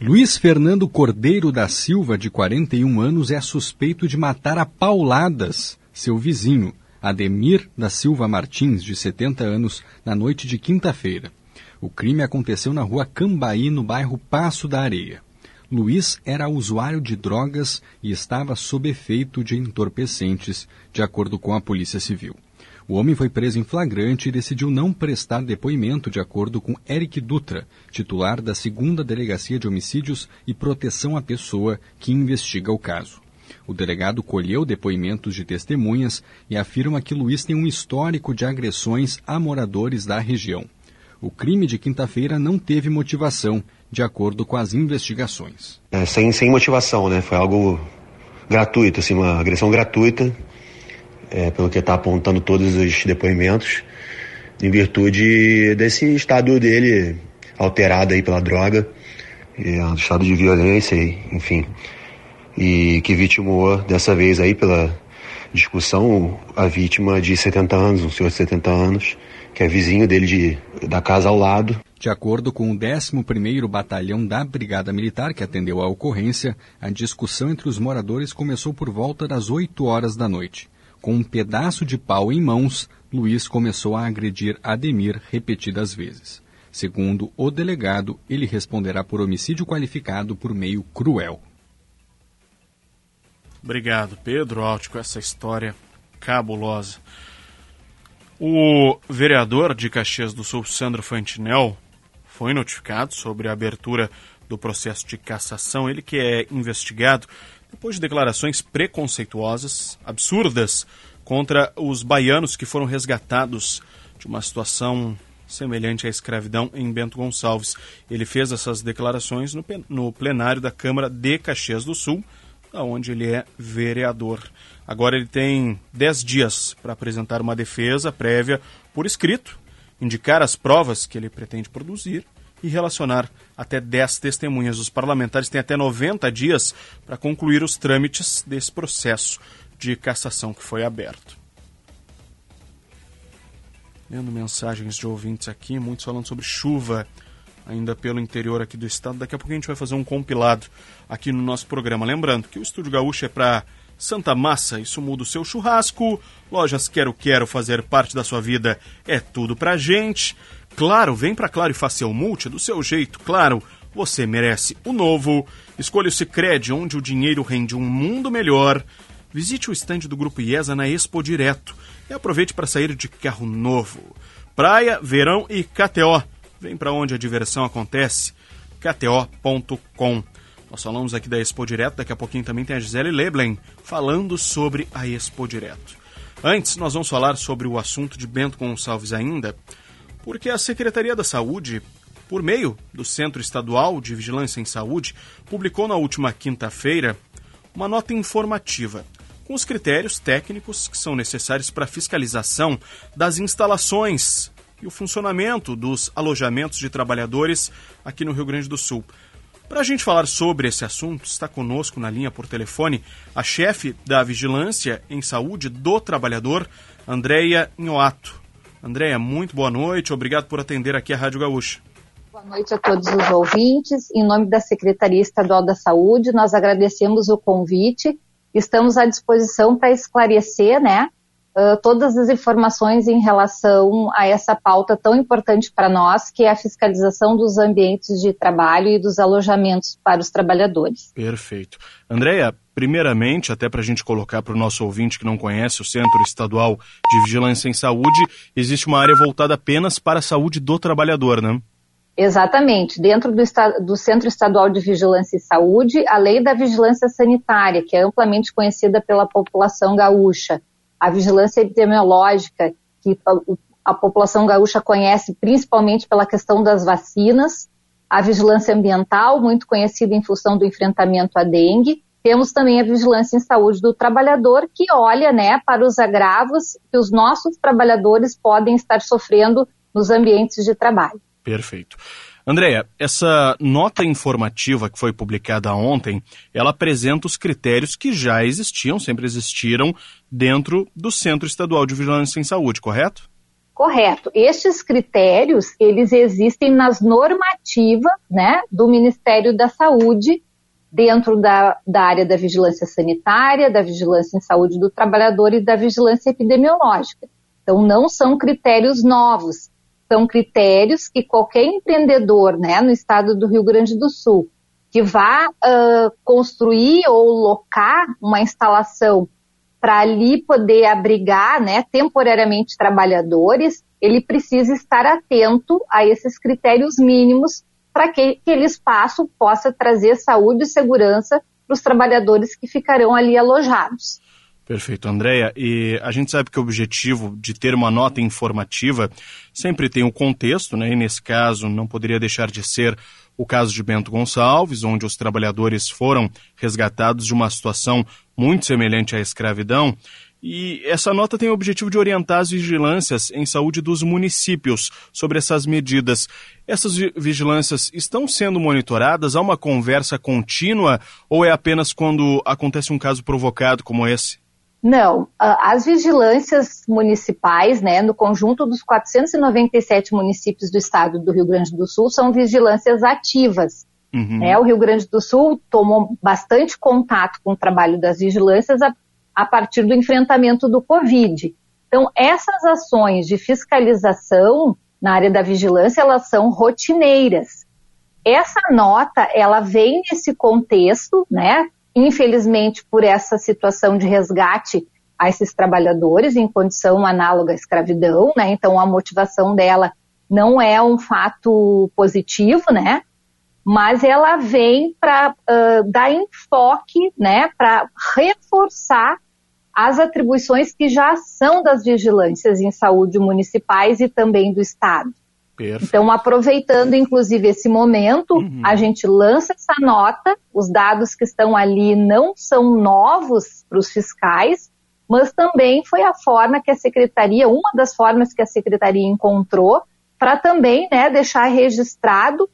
Luiz Fernando Cordeiro da Silva, de 41 anos, é suspeito de matar a pauladas seu vizinho, Ademir da Silva Martins, de 70 anos, na noite de quinta-feira. O crime aconteceu na rua Cambaí, no bairro Passo da Areia. Luiz era usuário de drogas e estava sob efeito de entorpecentes, de acordo com a Polícia Civil. O homem foi preso em flagrante e decidiu não prestar depoimento, de acordo com Eric Dutra, titular da segunda Delegacia de Homicídios e Proteção à Pessoa, que investiga o caso. O delegado colheu depoimentos de testemunhas e afirma que Luiz tem um histórico de agressões a moradores da região. O crime de quinta-feira não teve motivação, de acordo com as investigações. É, sem, sem motivação, né? Foi algo gratuito, assim, uma agressão gratuita, é, pelo que está apontando todos os depoimentos, em virtude desse estado dele alterado aí pela droga, é um estado de violência, enfim. e que vitimou dessa vez aí pela discussão a vítima de 70 anos, um senhor de 70 anos, que é vizinho dele de, da casa ao lado. De acordo com o 11º Batalhão da Brigada Militar, que atendeu à ocorrência, a discussão entre os moradores começou por volta das 8 horas da noite. Com um pedaço de pau em mãos, Luiz começou a agredir Ademir repetidas vezes. Segundo o delegado, ele responderá por homicídio qualificado por meio cruel. Obrigado, Pedro Alt, com essa história cabulosa. O vereador de Caxias do Sul, Sandro Fantinel, foi notificado sobre a abertura do processo de cassação. Ele que é investigado depois de declarações preconceituosas, absurdas, contra os baianos que foram resgatados de uma situação semelhante à escravidão em Bento Gonçalves. Ele fez essas declarações no, plenário da Câmara de Caxias do Sul, onde ele é vereador. Agora ele tem 10 dias para apresentar uma defesa prévia por escrito, indicar as provas que ele pretende produzir e relacionar até 10 testemunhas. Os parlamentares têm até 90 dias para concluir os trâmites desse processo de cassação que foi aberto. Lendo mensagens de ouvintes aqui, muitos falando sobre chuva ainda pelo interior aqui do estado. Daqui a pouco a gente vai fazer um compilado aqui no nosso programa. Lembrando que o Estúdio Gaúcho é para Santa Massa, isso muda o seu churrasco. Lojas Quero Quero fazer parte da sua vida é tudo pra gente. Claro, vem pra Claro e faça o multi do seu jeito, claro. Você merece o novo. Escolha o Cicred, onde o dinheiro rende um mundo melhor. Visite o estande do Grupo IESA na Expo Direto e aproveite para sair de carro novo. Praia, verão e KTO. Vem para onde a diversão acontece. KTO.com. Nós falamos aqui da Expo Direto, daqui a pouquinho também tem a Gisele Leblen falando sobre a Expo Direto. Antes, nós vamos falar sobre o assunto de Bento Gonçalves ainda, porque a Secretaria da Saúde, por meio do Centro Estadual de Vigilância em Saúde, publicou na última quinta-feira uma nota informativa com os critérios técnicos que são necessários para a fiscalização das instalações e o funcionamento dos alojamentos de trabalhadores aqui no Rio Grande do Sul. Para a gente falar sobre esse assunto, está conosco na linha por telefone a chefe da Vigilância em Saúde do Trabalhador, Andréia Inhoato. Andréia, muito boa noite, obrigado por atender aqui a Rádio Gaúcha. Boa noite a todos os ouvintes. Em nome da Secretaria Estadual da Saúde, nós agradecemos o convite. Estamos à disposição para esclarecer, né, uh, todas as informações em relação a essa pauta tão importante para nós, que é a fiscalização dos ambientes de trabalho e dos alojamentos para os trabalhadores. Perfeito. Andréia, primeiramente, até para a gente colocar para o nosso ouvinte que não conhece o Centro Estadual de Vigilância em Saúde, existe uma área voltada apenas para a saúde do trabalhador, né? Exatamente. Dentro do, do, Centro Estadual de Vigilância e Saúde, a Lei da Vigilância Sanitária, que é amplamente conhecida pela população gaúcha, a vigilância epidemiológica, que a, a população gaúcha conhece principalmente pela questão das vacinas, a vigilância ambiental, muito conhecida em função do enfrentamento à dengue. Temos também a vigilância em saúde do trabalhador, que olha né, para os agravos que os nossos trabalhadores podem estar sofrendo nos ambientes de trabalho. Perfeito. Andréia, essa nota informativa que foi publicada ontem, ela apresenta os critérios que já existiam, sempre existiram, dentro do Centro Estadual de Vigilância em Saúde, correto? Correto. Estes critérios, eles existem nas normativas né, do Ministério da Saúde, dentro da, da área da vigilância sanitária, da vigilância em saúde do trabalhador e da vigilância epidemiológica. Então, não são critérios novos, são critérios que qualquer empreendedor né, no estado do Rio Grande do Sul que vá uh, construir ou locar uma instalação para ali poder abrigar né, temporariamente trabalhadores, ele precisa estar atento a esses critérios mínimos para que aquele espaço possa trazer saúde e segurança para os trabalhadores que ficarão ali alojados. Perfeito, Andréia. E a gente sabe que o objetivo de ter uma nota informativa sempre tem um contexto, né? E nesse caso não poderia deixar de ser o caso de Bento Gonçalves, onde os trabalhadores foram resgatados de uma situação muito semelhante à escravidão. E essa nota tem o objetivo de orientar as vigilâncias em saúde dos municípios sobre essas medidas. Essas vigilâncias estão sendo monitoradas? Há uma conversa contínua ou é apenas quando acontece um caso provocado como esse? Não, as vigilâncias municipais, né, no conjunto dos 497 municípios do estado do Rio Grande do Sul, são vigilâncias ativas. Uhum. É, o Rio Grande do Sul tomou bastante contato com o trabalho das vigilâncias a, a partir do enfrentamento do Covid. Então, essas ações de fiscalização na área da vigilância, elas são rotineiras. Essa nota, ela vem nesse contexto, né? Infelizmente, por essa situação de resgate a esses trabalhadores em condição análoga à escravidão, né? Então, a motivação dela não é um fato positivo, né? mas ela vem para uh, dar enfoque, né, para reforçar as atribuições que já são das vigilâncias em saúde municipais e também do Estado. Perfeito. Então, aproveitando inclusive esse momento, uhum. a gente lança essa nota, os dados que estão ali não são novos para os fiscais, mas também foi a forma que a secretaria, uma das formas que a secretaria encontrou, para também né, deixar registrado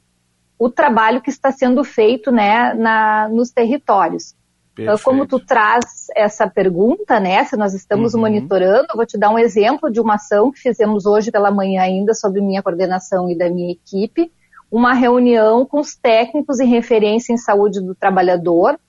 o trabalho que está sendo feito né, na, nos territórios. Então, como tu traz essa pergunta, né, se nós estamos uhum. monitorando, eu vou te dar um exemplo de uma ação que fizemos hoje pela manhã ainda sobre minha coordenação e da minha equipe, uma reunião com os técnicos em referência em saúde do trabalhador,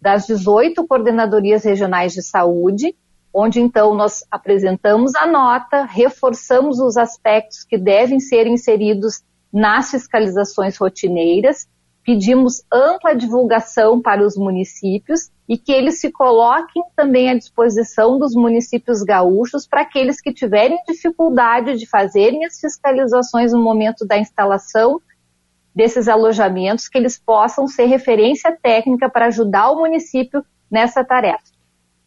das 18 coordenadorias regionais de saúde, onde então nós apresentamos a nota, reforçamos os aspectos que devem ser inseridos nas fiscalizações rotineiras, pedimos ampla divulgação para os municípios e que eles se coloquem também à disposição dos municípios gaúchos para aqueles que tiverem dificuldade de fazerem as fiscalizações no momento da instalação desses alojamentos, que eles possam ser referência técnica para ajudar o município nessa tarefa.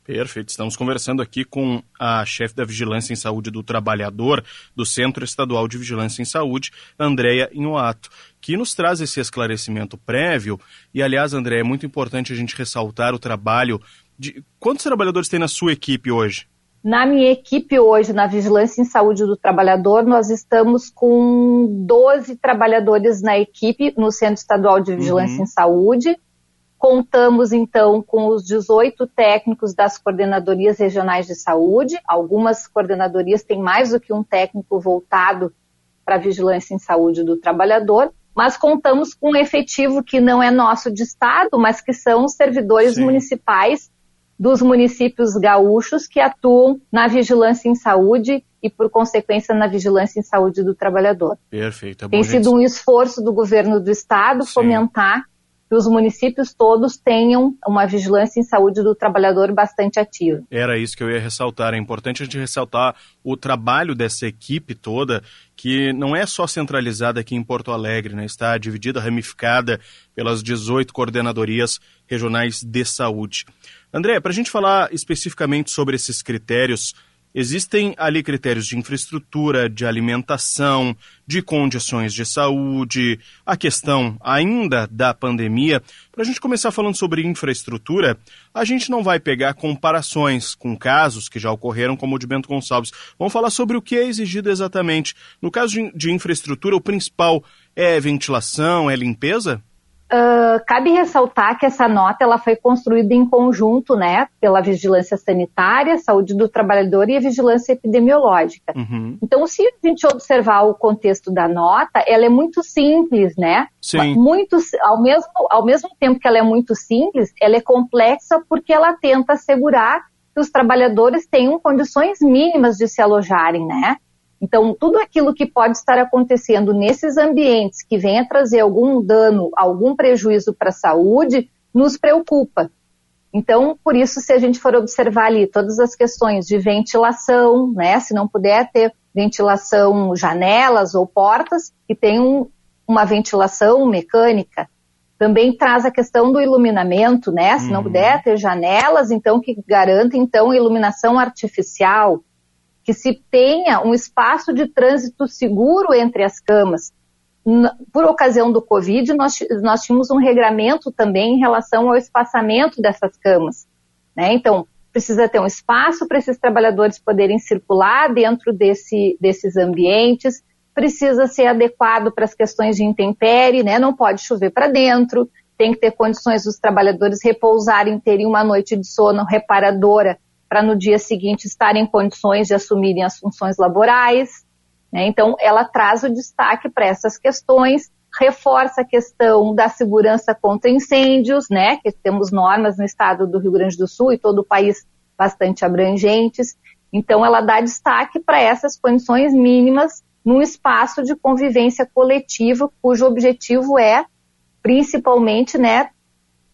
Perfeito. Estamos conversando aqui com a chefe da Vigilância em Saúde do Trabalhador do Centro Estadual de Vigilância em Saúde, Andréia Inhoato, que nos traz esse esclarecimento prévio. E, aliás, André, é muito importante a gente ressaltar o trabalho de. Quantos trabalhadores tem na sua equipe hoje? Na minha equipe hoje, na Vigilância em Saúde do Trabalhador, nós estamos com 12 trabalhadores na equipe no Centro Estadual de Vigilância uhum. em Saúde Contamos, então, com os 18 técnicos das coordenadorias regionais de saúde. Algumas coordenadorias têm mais do que um técnico voltado para a vigilância em saúde do trabalhador, mas contamos com um efetivo que não é nosso de Estado, mas que são os servidores Sim. municipais dos municípios gaúchos que atuam na vigilância em saúde e, por consequência, na vigilância em saúde do trabalhador. Perfeito. É Tem sido um esforço do governo do Estado Sim. fomentar que os municípios todos tenham uma vigilância em saúde do trabalhador bastante ativa. Era isso que eu ia ressaltar. É importante a gente ressaltar o trabalho dessa equipe toda, que não é só centralizada aqui em Porto Alegre, né? está dividida, ramificada pelas 18 coordenadorias regionais de saúde. André, para a gente falar especificamente sobre esses critérios Existem ali critérios de infraestrutura, de alimentação, de condições de saúde, a questão ainda da pandemia. Para a gente começar falando sobre infraestrutura, a gente não vai pegar comparações com casos que já ocorreram, como o de Bento Gonçalves. Vamos falar sobre o que é exigido exatamente. No caso de, infraestrutura, o principal é ventilação, é limpeza? Uh, cabe ressaltar que essa nota ela foi construída em conjunto, né, pela vigilância sanitária, saúde do trabalhador e a vigilância epidemiológica. Uhum. Então, se a gente observar o contexto da nota, ela é muito simples, né? Sim. Muito, ao mesmo, ao mesmo tempo que ela é muito simples, ela é complexa porque ela tenta assegurar que os trabalhadores tenham condições mínimas de se alojarem, né? Então, tudo aquilo que pode estar acontecendo nesses ambientes que venha trazer algum dano, algum prejuízo para a saúde, nos preocupa. Então, por isso, se a gente for observar ali todas as questões de ventilação, né, se não puder ter ventilação, janelas ou portas, que tenham uma ventilação mecânica, também traz a questão do iluminamento, né? Se não uhum. puder ter janelas, então que garanta então iluminação artificial, que se tenha um espaço de trânsito seguro entre as camas. Por ocasião do Covid, nós, nós tínhamos um regramento também em relação ao espaçamento dessas camas. Né? Então, precisa ter um espaço para esses trabalhadores poderem circular dentro desse, desses ambientes, precisa ser adequado para as questões de intempérie, né? Não pode chover para dentro, tem que ter condições dos trabalhadores repousarem, terem uma noite de sono reparadora para no dia seguinte estarem em condições de assumirem as funções laborais. Né? Então, ela traz o destaque para essas questões, reforça a questão da segurança contra incêndios, né? Que temos normas no estado do Rio Grande do Sul e todo o país bastante abrangentes. Então, ela dá destaque para essas condições mínimas num espaço de convivência coletiva, cujo objetivo é, principalmente, né,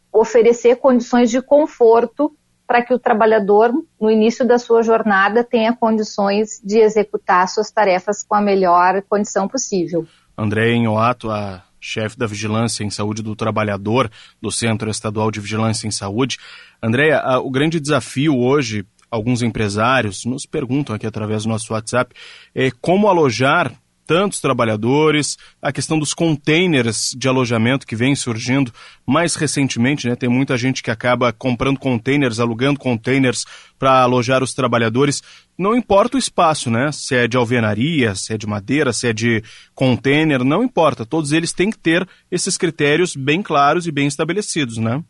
oferecer condições de conforto para que o trabalhador, no início da sua jornada, tenha condições de executar suas tarefas com a melhor condição possível. André Enhoato, a chefe da Vigilância em Saúde do Trabalhador do Centro Estadual de Vigilância em Saúde. Andréia, o grande desafio hoje, alguns empresários nos perguntam aqui através do nosso WhatsApp, é como alojar tantos trabalhadores, a questão dos containers de alojamento que vem surgindo mais recentemente, né? Tem muita gente que acaba comprando containers, alugando containers para alojar os trabalhadores. Não importa o espaço, né? Se é de alvenaria, se é de madeira, se é de container, não importa. Todos eles têm que ter esses critérios bem claros e bem estabelecidos, né?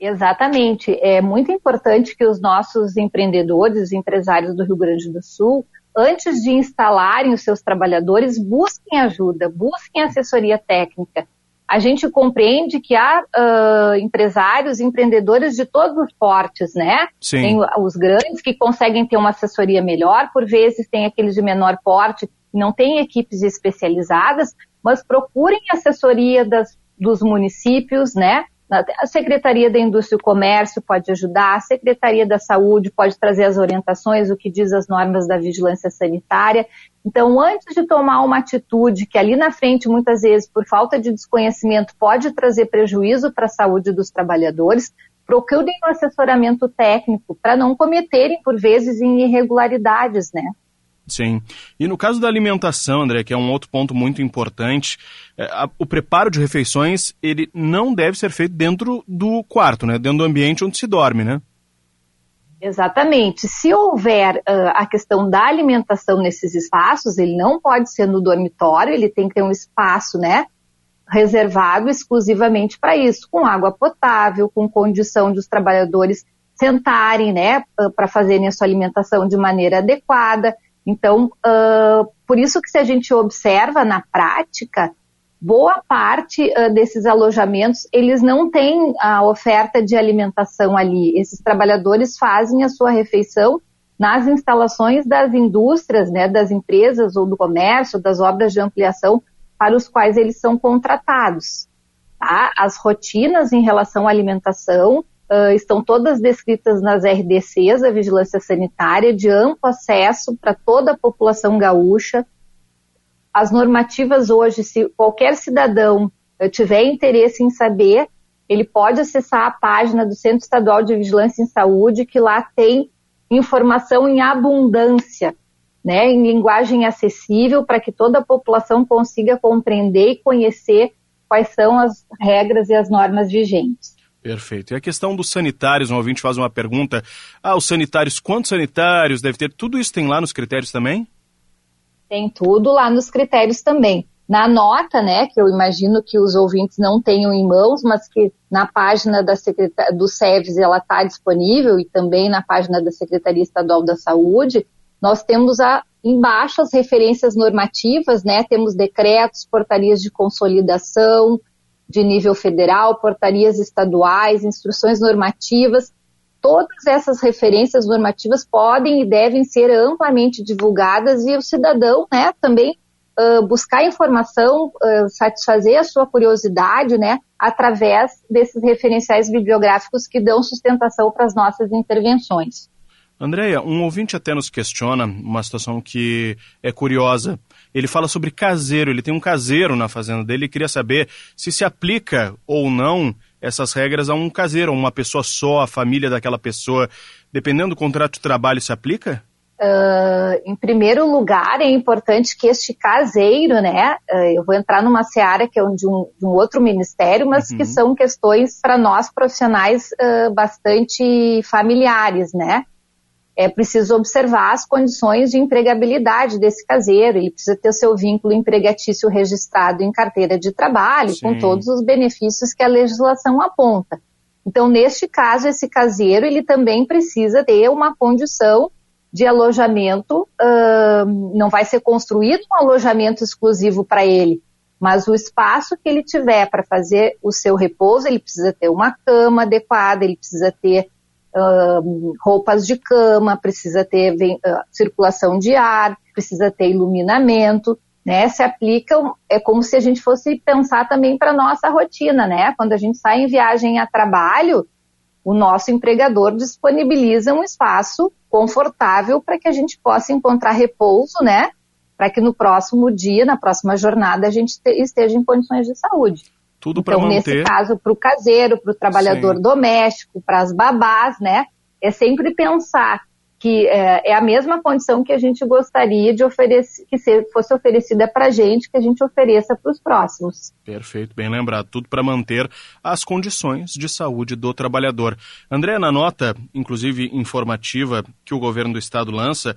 Exatamente. É muito importante que os nossos empreendedores, empresários do Rio Grande do Sul, antes de instalarem os seus trabalhadores, busquem ajuda, busquem assessoria técnica. A gente compreende que há uh, empresários, empreendedores de todos os portes, né? Sim. Tem os grandes que conseguem ter uma assessoria melhor, por vezes tem aqueles de menor porte que não têm equipes especializadas, mas procurem assessoria das, dos municípios, né? A Secretaria da Indústria e Comércio pode ajudar, a Secretaria da Saúde pode trazer as orientações, o que diz as normas da vigilância sanitária. Então, antes de tomar uma atitude que ali na frente, muitas vezes, por falta de desconhecimento, pode trazer prejuízo para a saúde dos trabalhadores, procurem um assessoramento técnico para não cometerem, por vezes, irregularidades, né? Sim. E no caso da alimentação, André, que é um outro ponto muito importante, é, a, o preparo de refeições, ele não deve ser feito dentro do quarto, né? Dentro do ambiente onde se dorme, né? Exatamente. Se houver uh, a questão da alimentação nesses espaços, ele não pode ser no dormitório, ele tem que ter um espaço, né? Reservado exclusivamente para isso, com água potável, com condição de os trabalhadores sentarem, né, para fazerem a sua alimentação de maneira adequada. Então, uh, por isso que se a gente observa na prática, boa parte uh, desses alojamentos, eles não têm a oferta de alimentação ali. Esses trabalhadores fazem a sua refeição nas instalações das indústrias, né, das empresas ou do comércio, das obras de ampliação para os quais eles são contratados. Tá? As rotinas em relação à alimentação uh, estão todas descritas nas RDCs, a vigilância sanitária, de amplo acesso para toda a população gaúcha. As normativas hoje, se qualquer cidadão uh, tiver interesse em saber, ele pode acessar a página do Centro Estadual de Vigilância em Saúde, que lá tem informação em abundância, né, em linguagem acessível, para que toda a população consiga compreender e conhecer quais são as regras e as normas vigentes. Perfeito. E a questão dos sanitários, um ouvinte faz uma pergunta. Ah, os sanitários, quantos sanitários deve ter? Tudo isso tem lá nos critérios também? Tem tudo lá nos critérios também. Na nota, né, que eu imagino que os ouvintes não tenham em mãos, mas que na página da Secretaria do SEVES ela está disponível e também na página da Secretaria Estadual da Saúde, nós temos a, embaixo as referências normativas, né, temos decretos, portarias de consolidação, de nível federal, portarias estaduais, instruções normativas. Todas essas referências normativas podem e devem ser amplamente divulgadas e o cidadão, né, também uh, buscar informação, uh, satisfazer a sua curiosidade, né, através desses referenciais bibliográficos que dão sustentação para as nossas intervenções. Andréia, um ouvinte até nos questiona uma situação que é curiosa. Ele fala sobre caseiro, ele tem um caseiro na fazenda dele e queria saber se se aplica ou não essas regras a um caseiro, a uma pessoa só, a família daquela pessoa. Dependendo do contrato de trabalho, se aplica? Uh, em primeiro lugar, é importante que este caseiro, né, uh, eu vou entrar numa seara que é de um, de um outro ministério, mas uhum. que são questões para nós profissionais uh, bastante familiares, né? É preciso observar as condições de empregabilidade desse caseiro, ele precisa ter o seu vínculo empregatício registrado em carteira de trabalho, Sim. com todos os benefícios que a legislação aponta. Então, neste caso, esse caseiro, ele também precisa ter uma condição de alojamento, não vai ser construído um alojamento exclusivo para ele, mas o espaço que ele tiver para fazer o seu repouso, ele precisa ter uma cama adequada, ele precisa ter roupas de cama, precisa ter uh, circulação de ar, precisa ter iluminamento, né? Se aplica, é como se a gente fosse pensar também para nossa rotina, né? Quando a gente sai em viagem a trabalho, o nosso empregador disponibiliza um espaço confortável para que a gente possa encontrar repouso, né? Para que no próximo dia, na próxima jornada, a gente esteja em condições de saúde. Tudo para então, manter. nesse caso, para o caseiro, para o trabalhador Sim. doméstico, para as babás, né? É sempre pensar que é, é, a mesma condição que a gente gostaria de oferecer, que se, fosse oferecida para a gente, que a gente ofereça para os próximos. Perfeito, bem lembrado. Tudo para manter as condições de saúde do trabalhador. André, na nota, inclusive informativa, que o governo do estado lança,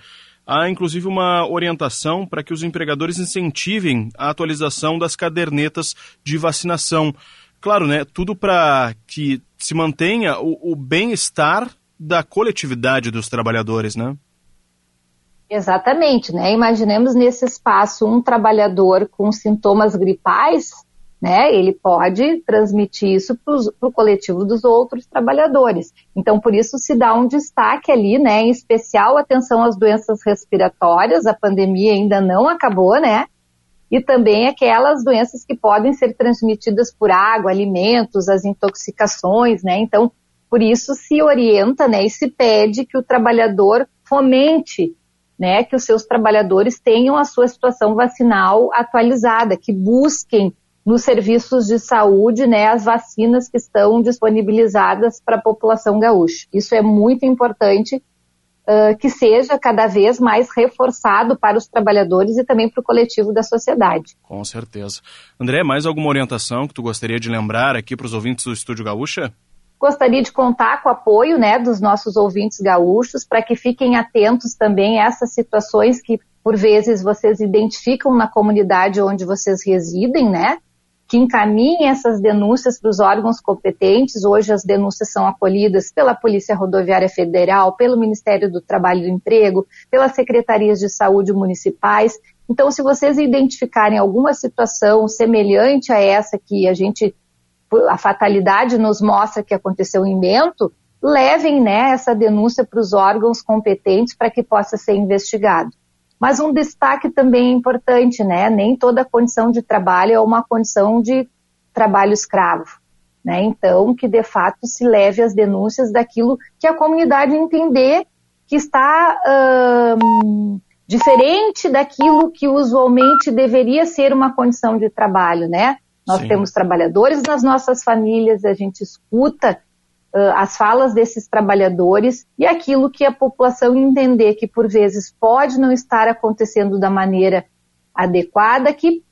há inclusive uma orientação para que os empregadores incentivem a atualização das cadernetas de vacinação. Claro, né? Tudo para que se mantenha o, o bem-estar da coletividade dos trabalhadores, né? Exatamente, né? Imaginemos nesse espaço um trabalhador com sintomas gripais, né? Ele pode transmitir isso para o coletivo dos outros trabalhadores. Então, por isso se dá um destaque ali, né? Em especial atenção às doenças respiratórias. A pandemia ainda não acabou, né? E também aquelas doenças que podem ser transmitidas por água, alimentos, as intoxicações, né? Então, por isso se orienta, né, e se pede que o trabalhador fomente, né, que os seus trabalhadores tenham a sua situação vacinal atualizada, que busquem nos serviços de saúde, né, as vacinas que estão disponibilizadas para a população gaúcha. Isso é muito importante uh, que seja cada vez mais reforçado para os trabalhadores e também para o coletivo da sociedade. Com certeza. André, mais alguma orientação que tu gostaria de lembrar aqui para os ouvintes do Estúdio Gaúcha? Gostaria de contar com o apoio né, dos nossos ouvintes gaúchos para que fiquem atentos também a essas situações que, por vezes, vocês identificam na comunidade onde vocês residem, né? Que encaminhem essas denúncias para os órgãos competentes. Hoje as denúncias são acolhidas pela Polícia Rodoviária Federal, pelo Ministério do Trabalho e do Emprego, pelas secretarias de saúde municipais. Então, se vocês identificarem alguma situação semelhante a essa que a gente a fatalidade nos mostra que aconteceu em Bento, levem né, essa denúncia para os órgãos competentes para que possa ser investigado. Mas um destaque também importante, né? Nem toda condição de trabalho é uma condição de trabalho escravo. Né? Então, que de fato se leve as denúncias daquilo que a comunidade entender que está hum, diferente daquilo que usualmente deveria ser uma condição de trabalho, né? Nós Sim. temos trabalhadores nas nossas famílias, a gente escuta as falas desses trabalhadores e aquilo que a população entender que por vezes pode não estar acontecendo da maneira adequada, que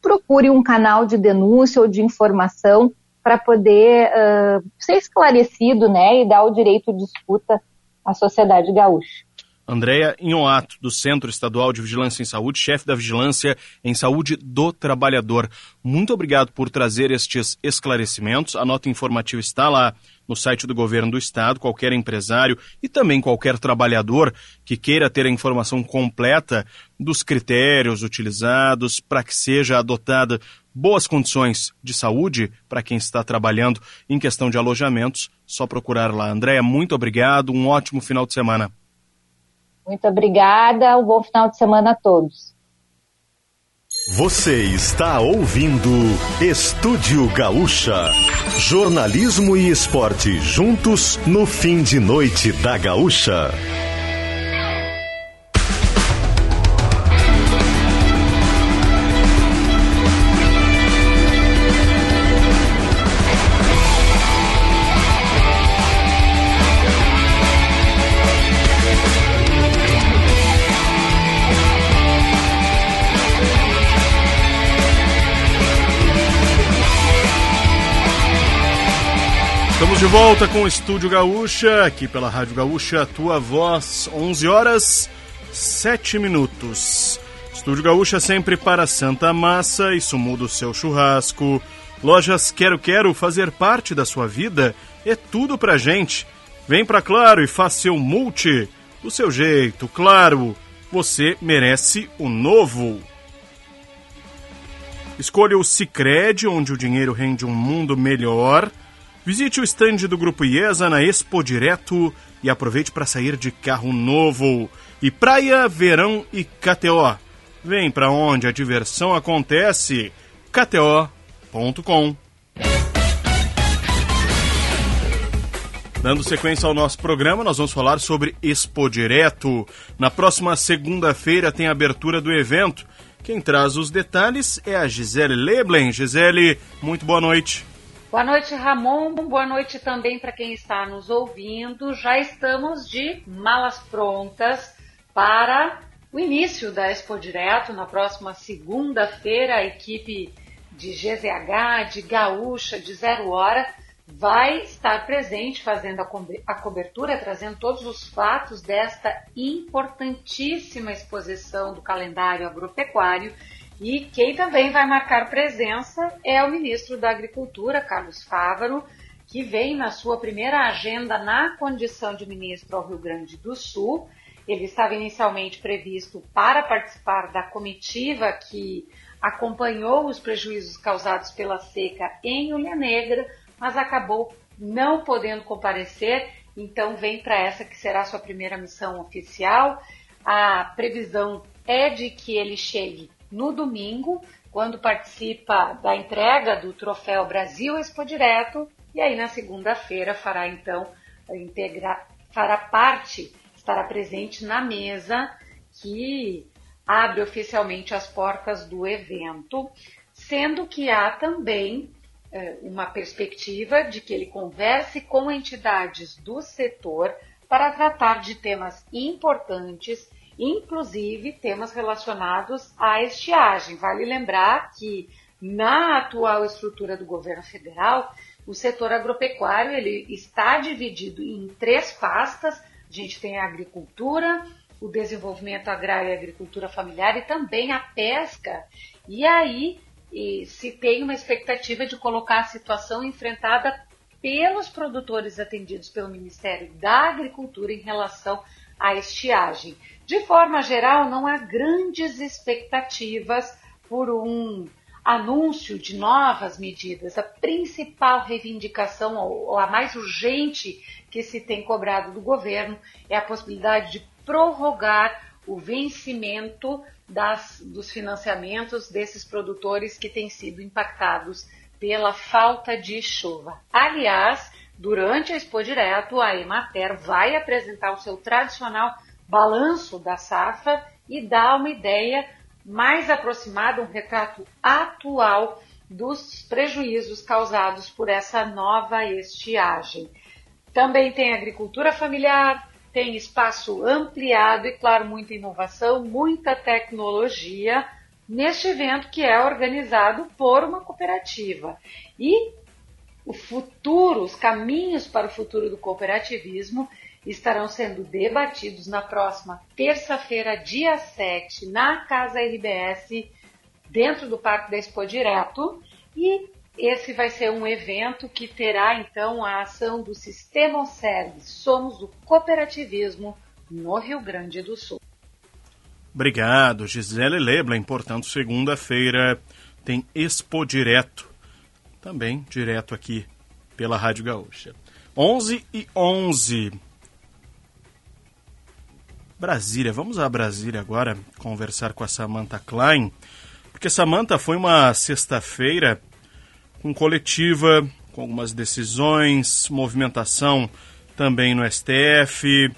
procure um canal de denúncia ou de informação para poder uh, ser esclarecido, né, e dar o direito de escuta à sociedade gaúcha. Andréa Inhoato, do Centro Estadual de Vigilância em Saúde, chefe da Vigilância em Saúde do Trabalhador. Muito obrigado por trazer estes esclarecimentos. A nota informativa está lá no site do governo do estado. Qualquer empresário e também qualquer trabalhador que queira ter a informação completa dos critérios utilizados para que seja adotada boas condições de saúde para quem está trabalhando em questão de alojamentos, só procurar lá. Andréa, muito obrigado. Um ótimo final de semana. Muito obrigada, um bom final de semana a todos. Você está ouvindo Estúdio Gaúcha. Jornalismo e esporte juntos no fim de noite da Gaúcha. De volta com o Estúdio Gaúcha, aqui pela Rádio Gaúcha, tua voz, 11 horas 7 minutos. Estúdio Gaúcha sempre para Santa Massa, isso muda o seu churrasco. Lojas Quero Quero fazer parte da sua vida é tudo pra gente. Vem pra Claro e faça seu multi do seu jeito, claro. Você merece o novo. Escolha o Cicred, onde o dinheiro rende um mundo melhor. Visite o estande do Grupo IESA na Expo Direto e aproveite para sair de carro novo. E praia, verão e KTO. Vem para onde a diversão acontece. KTO.com. Dando sequência ao nosso programa, nós vamos falar sobre Expo Direto. Na próxima segunda-feira tem a abertura do evento. Quem traz os detalhes é a Gisele Leblen. Gisele, muito boa noite. Boa noite, Ramon. Boa noite também para quem está nos ouvindo. Já estamos de malas prontas para o início da Expo Direto. Na próxima segunda-feira, a equipe de GZH, de Gaúcha, de Zero Hora, vai estar presente fazendo a cobertura, trazendo todos os fatos desta importantíssima exposição do calendário agropecuário. E quem também vai marcar presença é o ministro da Agricultura, Carlos Fávaro, que vem na sua primeira agenda na condição de ministro ao Rio Grande do Sul. Ele estava inicialmente previsto para participar da comitiva que acompanhou os prejuízos causados pela seca em Ilha Negra, mas acabou não podendo comparecer, então vem para essa que será sua primeira missão oficial. A previsão é de que ele chegue no domingo, quando participa da entrega do troféu Brasil Expo Direto, e aí na segunda-feira fará então integrar, fará parte, estará presente na mesa que abre oficialmente as portas do evento, sendo que há também é, uma perspectiva de que ele converse com entidades do setor para tratar de temas importantes, inclusive temas relacionados à estiagem. Vale lembrar que na atual estrutura do governo federal, o setor agropecuário ele está dividido em três pastas. A gente tem a agricultura, o desenvolvimento agrário e agricultura familiar e também a pesca. E aí e se tem uma expectativa de colocar a situação enfrentada pelos produtores atendidos pelo Ministério da Agricultura em relação à estiagem. De forma geral, não há grandes expectativas por um anúncio de novas medidas. A principal reivindicação, ou a mais urgente que se tem cobrado do governo, é a possibilidade de prorrogar o vencimento das, dos financiamentos desses produtores que têm sido impactados pela falta de chuva. Aliás, durante a Expo Direto, a Emater vai apresentar o seu tradicional balanço da safra e dar uma ideia mais aproximada, um retrato atual dos prejuízos causados por essa nova estiagem. Também tem agricultura familiar, tem espaço ampliado e, claro, muita inovação, muita tecnologia neste evento que é organizado por uma cooperativa. E o futuro, os caminhos para o futuro do cooperativismo estarão sendo debatidos na próxima terça-feira, dia 7, na Casa RBS, dentro do Parque da Expo Direto. E esse vai ser um evento que terá então a ação do Sistema Service. Somos o cooperativismo no Rio Grande do Sul. Obrigado, Gisele Leblanc. Portanto, segunda-feira tem Expo Direto, também direto aqui pela Rádio Gaúcha. 11 e 11. Brasília, vamos a Brasília agora conversar com a Samantha Klein, porque Samantha foi uma sexta-feira com coletiva, com algumas decisões, movimentação também no STF.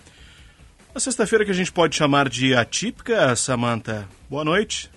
Uma sexta-feira que a gente pode chamar de atípica, Samantha. Boa noite.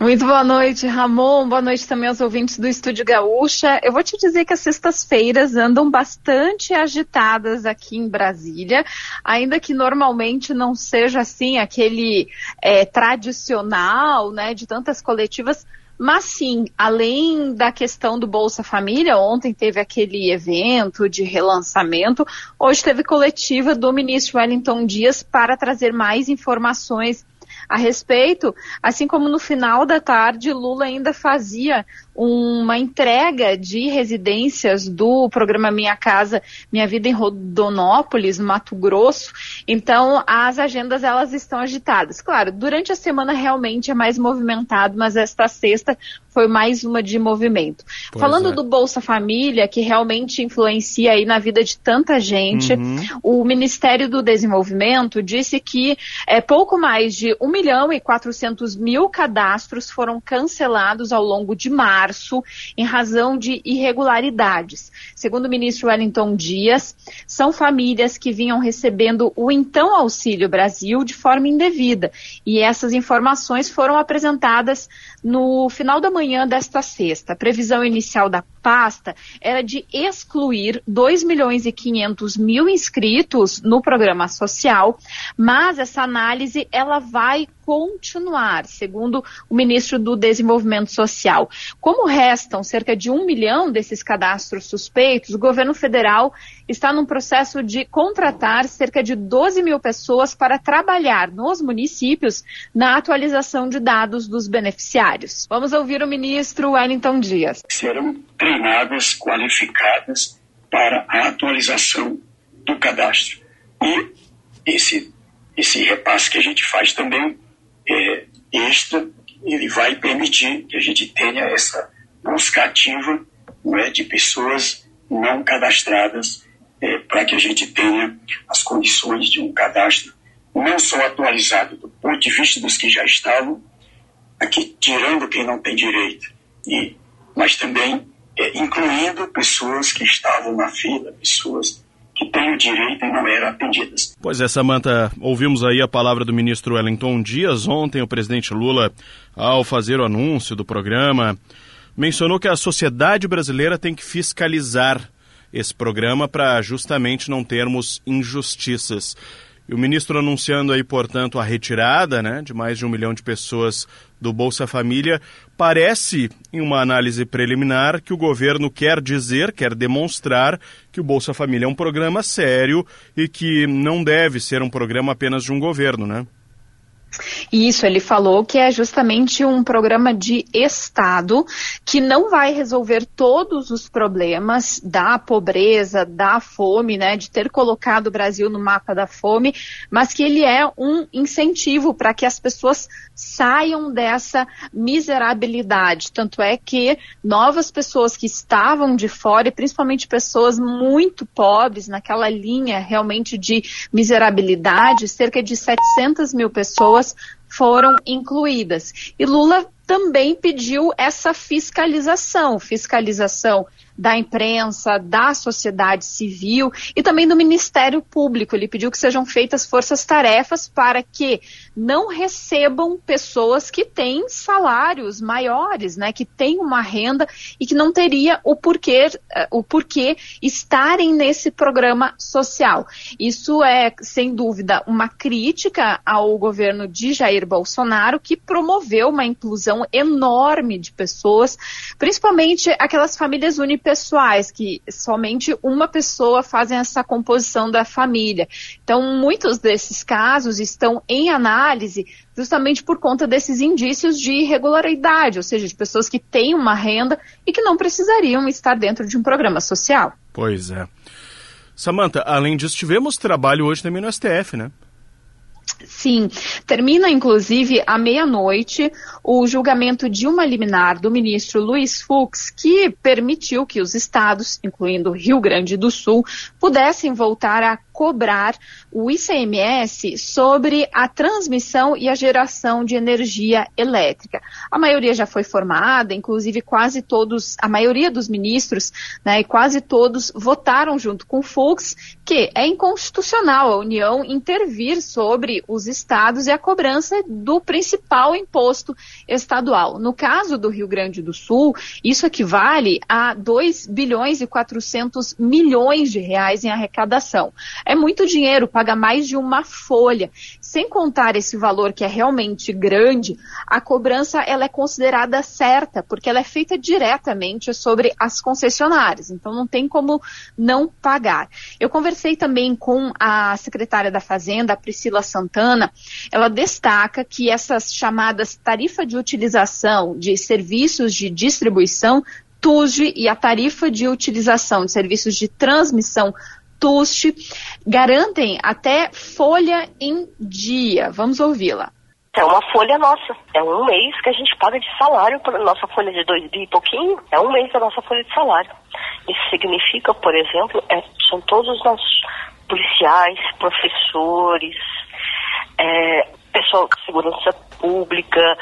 Muito boa noite, Ramon. Boa noite também aos ouvintes do Estúdio Gaúcha. Eu vou te dizer que as sextas-feiras andam bastante agitadas aqui em Brasília, ainda que normalmente não seja assim aquele é, tradicional, né, de tantas coletivas Mas sim, além da questão do Bolsa Família, ontem teve aquele evento de relançamento, hoje teve coletiva do ministro Wellington Dias para trazer mais informações a respeito, assim como no final da tarde Lula ainda fazia uma entrega de residências do programa Minha Casa Minha Vida em Rodonópolis, Mato Grosso. Então, as agendas elas estão agitadas. Claro, durante a semana realmente é mais movimentado, mas esta sexta foi mais uma de movimento. Pois Falando é. do Bolsa Família, que realmente influencia aí na vida de tanta gente, uhum. o Ministério do Desenvolvimento disse que é, pouco mais de 1 milhão e 400 mil cadastros foram cancelados ao longo de março em razão de irregularidades. Segundo o ministro Wellington Dias, são famílias que vinham recebendo o então Auxílio Brasil de forma indevida. E essas informações foram apresentadas no final da manhã desta sexta. Previsão inicial da pasta era de excluir 2 milhões e 500 mil inscritos no programa social, mas essa análise ela vai continuar, segundo o ministro do Desenvolvimento Social. Como restam cerca de um milhão desses cadastros suspeitos, o governo federal está num processo de contratar cerca de 12 mil pessoas para trabalhar nos municípios na atualização de dados dos beneficiários. Vamos ouvir o ministro Wellington Dias. Serão treinadas, qualificadas para a atualização do cadastro. E esse, esse repasse que a gente faz também é extra, ele vai permitir que a gente tenha essa busca ativa não é, de pessoas não cadastradas é, para que a gente tenha as condições de um cadastro não só atualizado do ponto de vista dos que já estavam, aqui tirando quem não tem direito, e, mas também é, incluindo pessoas que estavam na fila, pessoas que têm o direito e não eram atendidas. Pois é, Samanta, ouvimos aí a palavra do ministro Wellington Dias. Ontem o presidente Lula, ao fazer o anúncio do programa, mencionou que a sociedade brasileira tem que fiscalizar esse programa para justamente não termos injustiças. E o ministro anunciando aí, portanto, a retirada né, de mais de um milhão de pessoas do Bolsa Família, parece, em uma análise preliminar, que o governo quer dizer, quer demonstrar que o Bolsa Família é um programa sério e que não deve ser um programa apenas de um governo, né? Isso, ele falou que é justamente um programa de Estado que não vai resolver todos os problemas da pobreza, da fome, né, de ter colocado o Brasil no mapa da fome, mas que ele é um incentivo para que as pessoas saiam dessa miserabilidade. Tanto é que novas pessoas que estavam de fora, e principalmente pessoas muito pobres, naquela linha realmente de miserabilidade, cerca de 700 mil pessoas foram incluídas. E Lula também pediu essa fiscalização, fiscalização da imprensa, da sociedade civil e também do Ministério Público. Ele pediu que sejam feitas forças-tarefas para que não recebam pessoas que têm salários maiores, né, que têm uma renda e que não teria o porquê, eh, o porquê estarem nesse programa social. Isso é, sem dúvida, uma crítica ao governo de Jair Bolsonaro, que promoveu uma inclusão enorme de pessoas, principalmente aquelas famílias unipessoais, que somente uma pessoa fazem essa composição da família. Então, muitos desses casos estão em análise análise justamente por conta desses indícios de irregularidade, ou seja, de pessoas que têm uma renda e que não precisariam estar dentro de um programa social. Pois é. Samanta, além disso, tivemos trabalho hoje também no STF, né? Sim, termina inclusive à meia-noite o julgamento de uma liminar do ministro Luiz Fux, que permitiu que os estados, incluindo Rio Grande do Sul, pudessem voltar a cobrar o ICMS sobre a transmissão e a geração de energia elétrica. A maioria já foi formada, inclusive quase todos, a maioria dos ministros, né, e quase todos votaram junto com o Fux, que é inconstitucional a União intervir sobre os estados e a cobrança do principal imposto estadual. No caso do Rio Grande do Sul, isso equivale a 2 bilhões e 400 milhões de reais em arrecadação. É muito dinheiro, paga mais de uma folha. Sem contar esse valor que é realmente grande, a cobrança ela é considerada certa, porque ela é feita diretamente sobre as concessionárias. Então não tem como não pagar. Eu conversei também com a secretária da Fazenda, a Priscila Santana. Ela destaca que essas chamadas tarifa de utilização de serviços de distribuição TUSD e a tarifa de utilização de serviços de transmissão TUST garantem até folha em dia. Vamos ouvi-la. É uma folha nossa. É um mês que a gente paga de salário para nossa folha de dois e pouquinho. É um mês da nossa folha de salário. Isso significa, por exemplo, é, são todos os nossos policiais, professores, é, pessoal de segurança pública,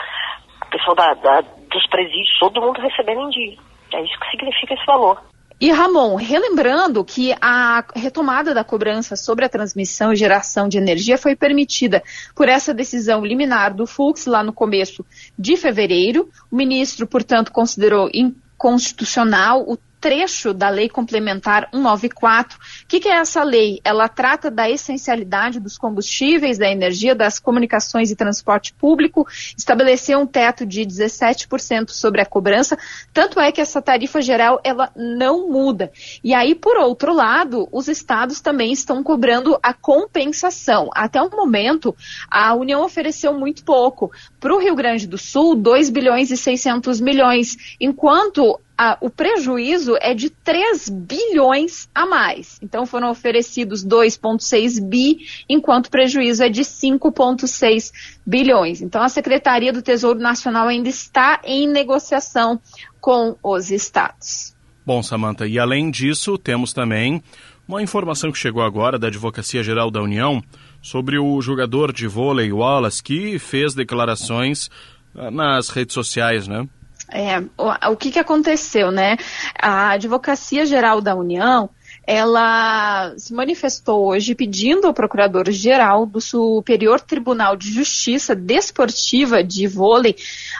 pessoal da, da, dos presídios, todo mundo recebendo em dia. É isso que significa esse valor. E Ramon, relembrando que a retomada da cobrança sobre a transmissão e geração de energia foi permitida por essa decisão liminar do Fux lá no começo de fevereiro. O ministro, portanto, considerou inconstitucional o trecho da Lei Complementar 194. O que, que, é essa lei? Ela trata da essencialidade dos combustíveis, da energia, das comunicações e transporte público, estabeleceu um teto de 17% sobre a cobrança, tanto é que essa tarifa geral ela não muda. E aí, por outro lado, os estados também estão cobrando a compensação. Até o momento, a União ofereceu muito pouco. Para o Rio Grande do Sul, 2 bilhões e 600 milhões, enquanto a, o prejuízo é de 3 bilhões a mais. Então foram oferecidos 2,6 bi, enquanto o prejuízo é de 5,6 bilhões. Então a Secretaria do Tesouro Nacional ainda está em negociação com os estados. Bom, Samanta, e além disso, temos também uma informação que chegou agora da Advocacia Geral da União sobre o jogador de vôlei Wallace que fez declarações ah, nas redes sociais, né? É, o, o que, que aconteceu, né? A Advocacia Geral da União, ela se manifestou hoje pedindo ao Procurador-Geral do Superior Tribunal de Justiça Desportiva de Vôlei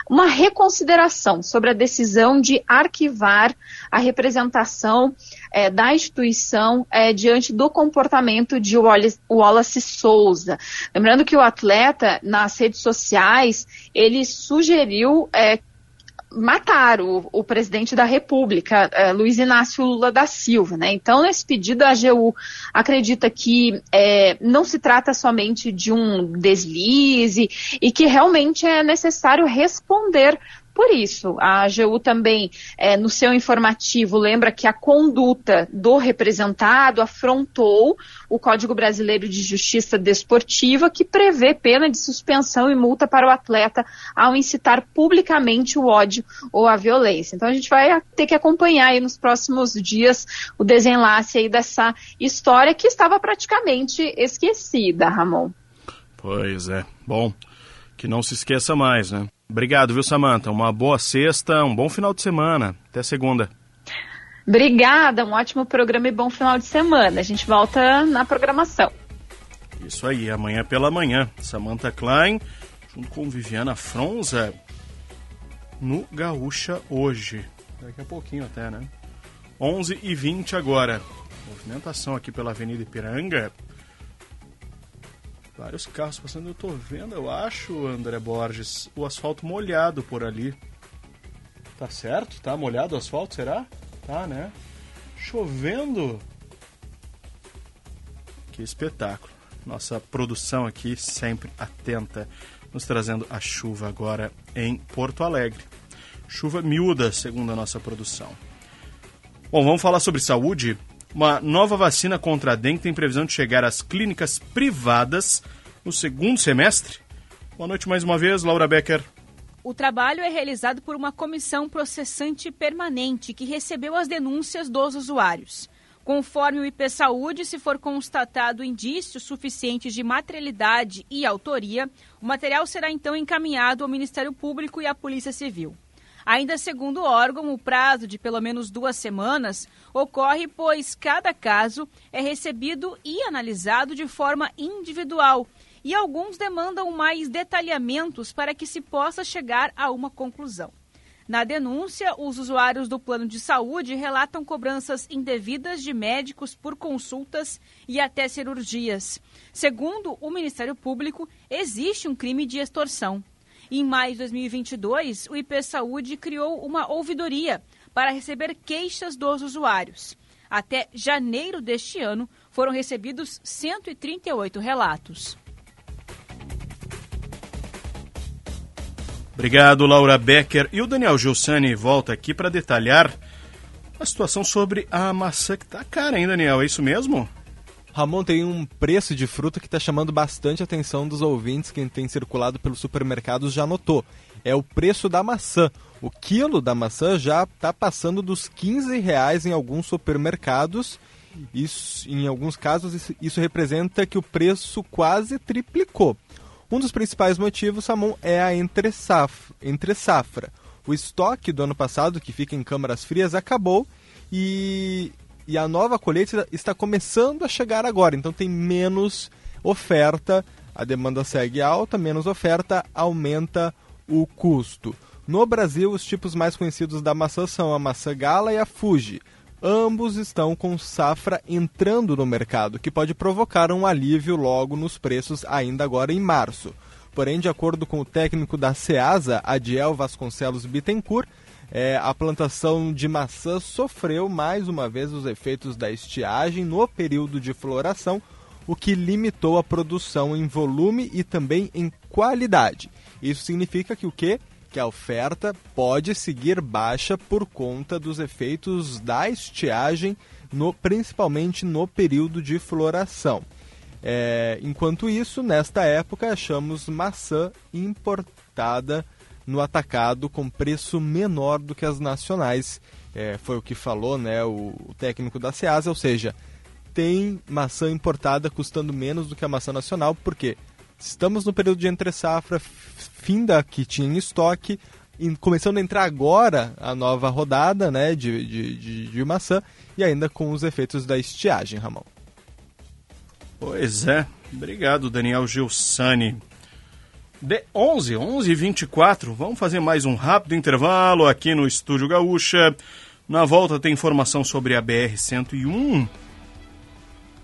uma reconsideração sobre a decisão de arquivar a representação é, da instituição é, diante do comportamento de Wallace, Wallace Souza. Lembrando que o atleta, nas redes sociais, ele sugeriu é, matar o, o, presidente da República, eh, Luiz Inácio Lula da Silva. Né? Então, nesse pedido, a AGU acredita que eh, não se trata somente de um deslize e que realmente é necessário responder por isso, a AGU também, é, no seu informativo, lembra que a conduta do representado afrontou o Código Brasileiro de Justiça Desportiva, que prevê pena de suspensão e multa para o atleta ao incitar publicamente o ódio ou a violência. Então a gente vai ter que acompanhar aí nos próximos dias o desenlace aí dessa história que estava praticamente esquecida, Ramon. Pois é. Bom, que não se esqueça mais, né? Obrigado, viu, Samanta? Uma boa sexta, um bom final de semana. Até segunda. Obrigada, um ótimo programa e bom final de semana. A gente volta na programação. Isso aí, amanhã pela manhã. Samantha Klein, junto com Viviana Fronza, no Gaúcha hoje. Daqui a pouquinho até, né? 11 e 20 agora. Movimentação aqui pela Avenida Ipiranga. Vários carros passando, eu tô vendo, eu acho, André Borges, o asfalto molhado por ali. Tá certo? Tá molhado o asfalto, será? Tá, né? Chovendo. Que espetáculo. Nossa produção aqui sempre atenta, nos trazendo a chuva agora em Porto Alegre. Chuva miúda, segundo a nossa produção. Bom, vamos falar sobre saúde. Uma nova vacina contra a dengue tem previsão de chegar às clínicas privadas no segundo semestre. Boa noite mais uma vez, Laura Becker. O trabalho é realizado por uma comissão processante permanente que recebeu as denúncias dos usuários. Conforme o IP Saúde, se for constatado indícios suficientes de materialidade e autoria, o material será então encaminhado ao Ministério Público e à Polícia Civil. Ainda segundo o órgão, o prazo de pelo menos duas semanas ocorre pois cada caso é recebido e analisado de forma individual e alguns demandam mais detalhamentos para que se possa chegar a uma conclusão. Na denúncia, os usuários do plano de saúde relatam cobranças indevidas de médicos por consultas e até cirurgias. Segundo o Ministério Público, existe um crime de extorsão. Em maio de 2022, o IP Saúde criou uma ouvidoria para receber queixas dos usuários. Até janeiro deste ano, foram recebidos 138 relatos. Obrigado, Laura Becker. E o Daniel Gilsani volta aqui para detalhar a situação sobre a maçã que tá cara, hein, Daniel? É isso mesmo? Ramon tem um preço de fruta que está chamando bastante a atenção dos ouvintes. Quem tem circulado pelos supermercados já notou. É o preço da maçã. O quilo da maçã já está passando dos 15 reais em alguns supermercados. Isso, em alguns casos, isso, isso representa que o preço quase triplicou. Um dos principais motivos, Ramon, é a entre safra, entre safra. O estoque do ano passado, que fica em câmaras frias, acabou e, e a nova colheita está começando a chegar agora. Então tem menos oferta, a demanda segue alta, menos oferta, aumenta o custo. No Brasil, os tipos mais conhecidos da maçã são a maçã gala e a Fuji. Ambos estão com safra entrando no mercado, que pode provocar um alívio logo nos preços ainda agora em março. Porém, de acordo com o técnico da Ceasa, Adiel Vasconcelos Bittencourt, é, a plantação de maçã sofreu mais uma vez os efeitos da estiagem no período de floração, o que limitou a produção em volume e também em qualidade. Isso significa que o que? Que a oferta pode seguir baixa por conta dos efeitos da estiagem, no, principalmente no período de floração. É, enquanto isso, nesta época, achamos maçã importada no atacado com preço menor do que as nacionais. É, foi o que falou né, o, o técnico da Ceasa, ou seja, tem maçã importada custando menos do que a maçã nacional, porque estamos no período de entre safra, fim da que tinha em estoque, começando a entrar agora a nova rodada né, de, de, de, de maçã e ainda com os efeitos da estiagem, Ramon. Pois é. Obrigado, Daniel Gilsani. De 11, 11 e 24 vamos fazer mais um rápido intervalo aqui no Estúdio Gaúcha. Na volta tem informação sobre a BR-101.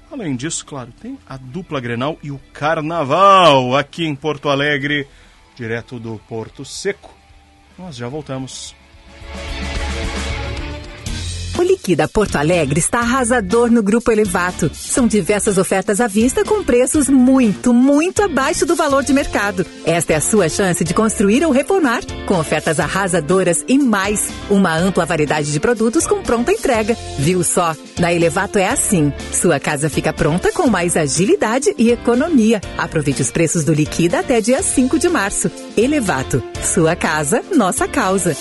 Além disso, claro, tem a dupla Grenal e o Carnaval aqui em Porto Alegre, direto do Porto Seco. Nós já voltamos. Liquida Porto Alegre está arrasador no Grupo Elevato. São diversas ofertas à vista com preços muito, muito abaixo do valor de mercado. Esta é a sua chance de construir ou reformar, com ofertas arrasadoras e mais. Uma ampla variedade de produtos com pronta entrega. Viu só? Na Elevato é assim. Sua casa fica pronta com mais agilidade e economia. Aproveite os preços do Liquida até dia 5 de março. Elevato. Sua casa, nossa causa.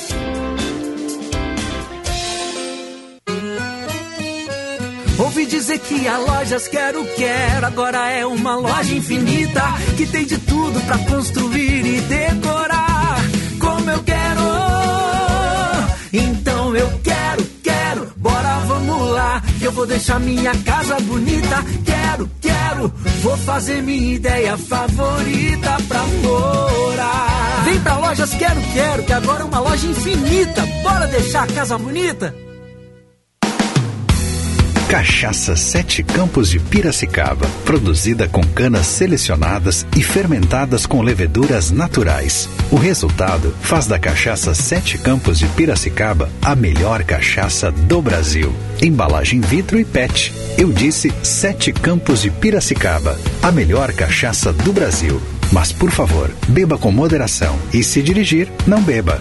Ouvi dizer que a Lojas Quero Quero agora é uma loja infinita que tem de tudo para construir e decorar como eu quero. Então eu quero, quero, bora vamos lá. Eu vou deixar minha casa bonita. Quero, quero, vou fazer minha ideia favorita pra morar. Vem pra Lojas Quero Quero que agora é uma loja infinita. Bora deixar a casa bonita? Cachaça Sete Campos de Piracicaba, produzida com canas selecionadas e fermentadas com leveduras naturais. O resultado faz da Cachaça Sete Campos de Piracicaba a melhor cachaça do Brasil. Embalagem vidro e PET. Eu disse Sete Campos de Piracicaba, a melhor cachaça do Brasil. Mas por favor, beba com moderação e se dirigir, não beba.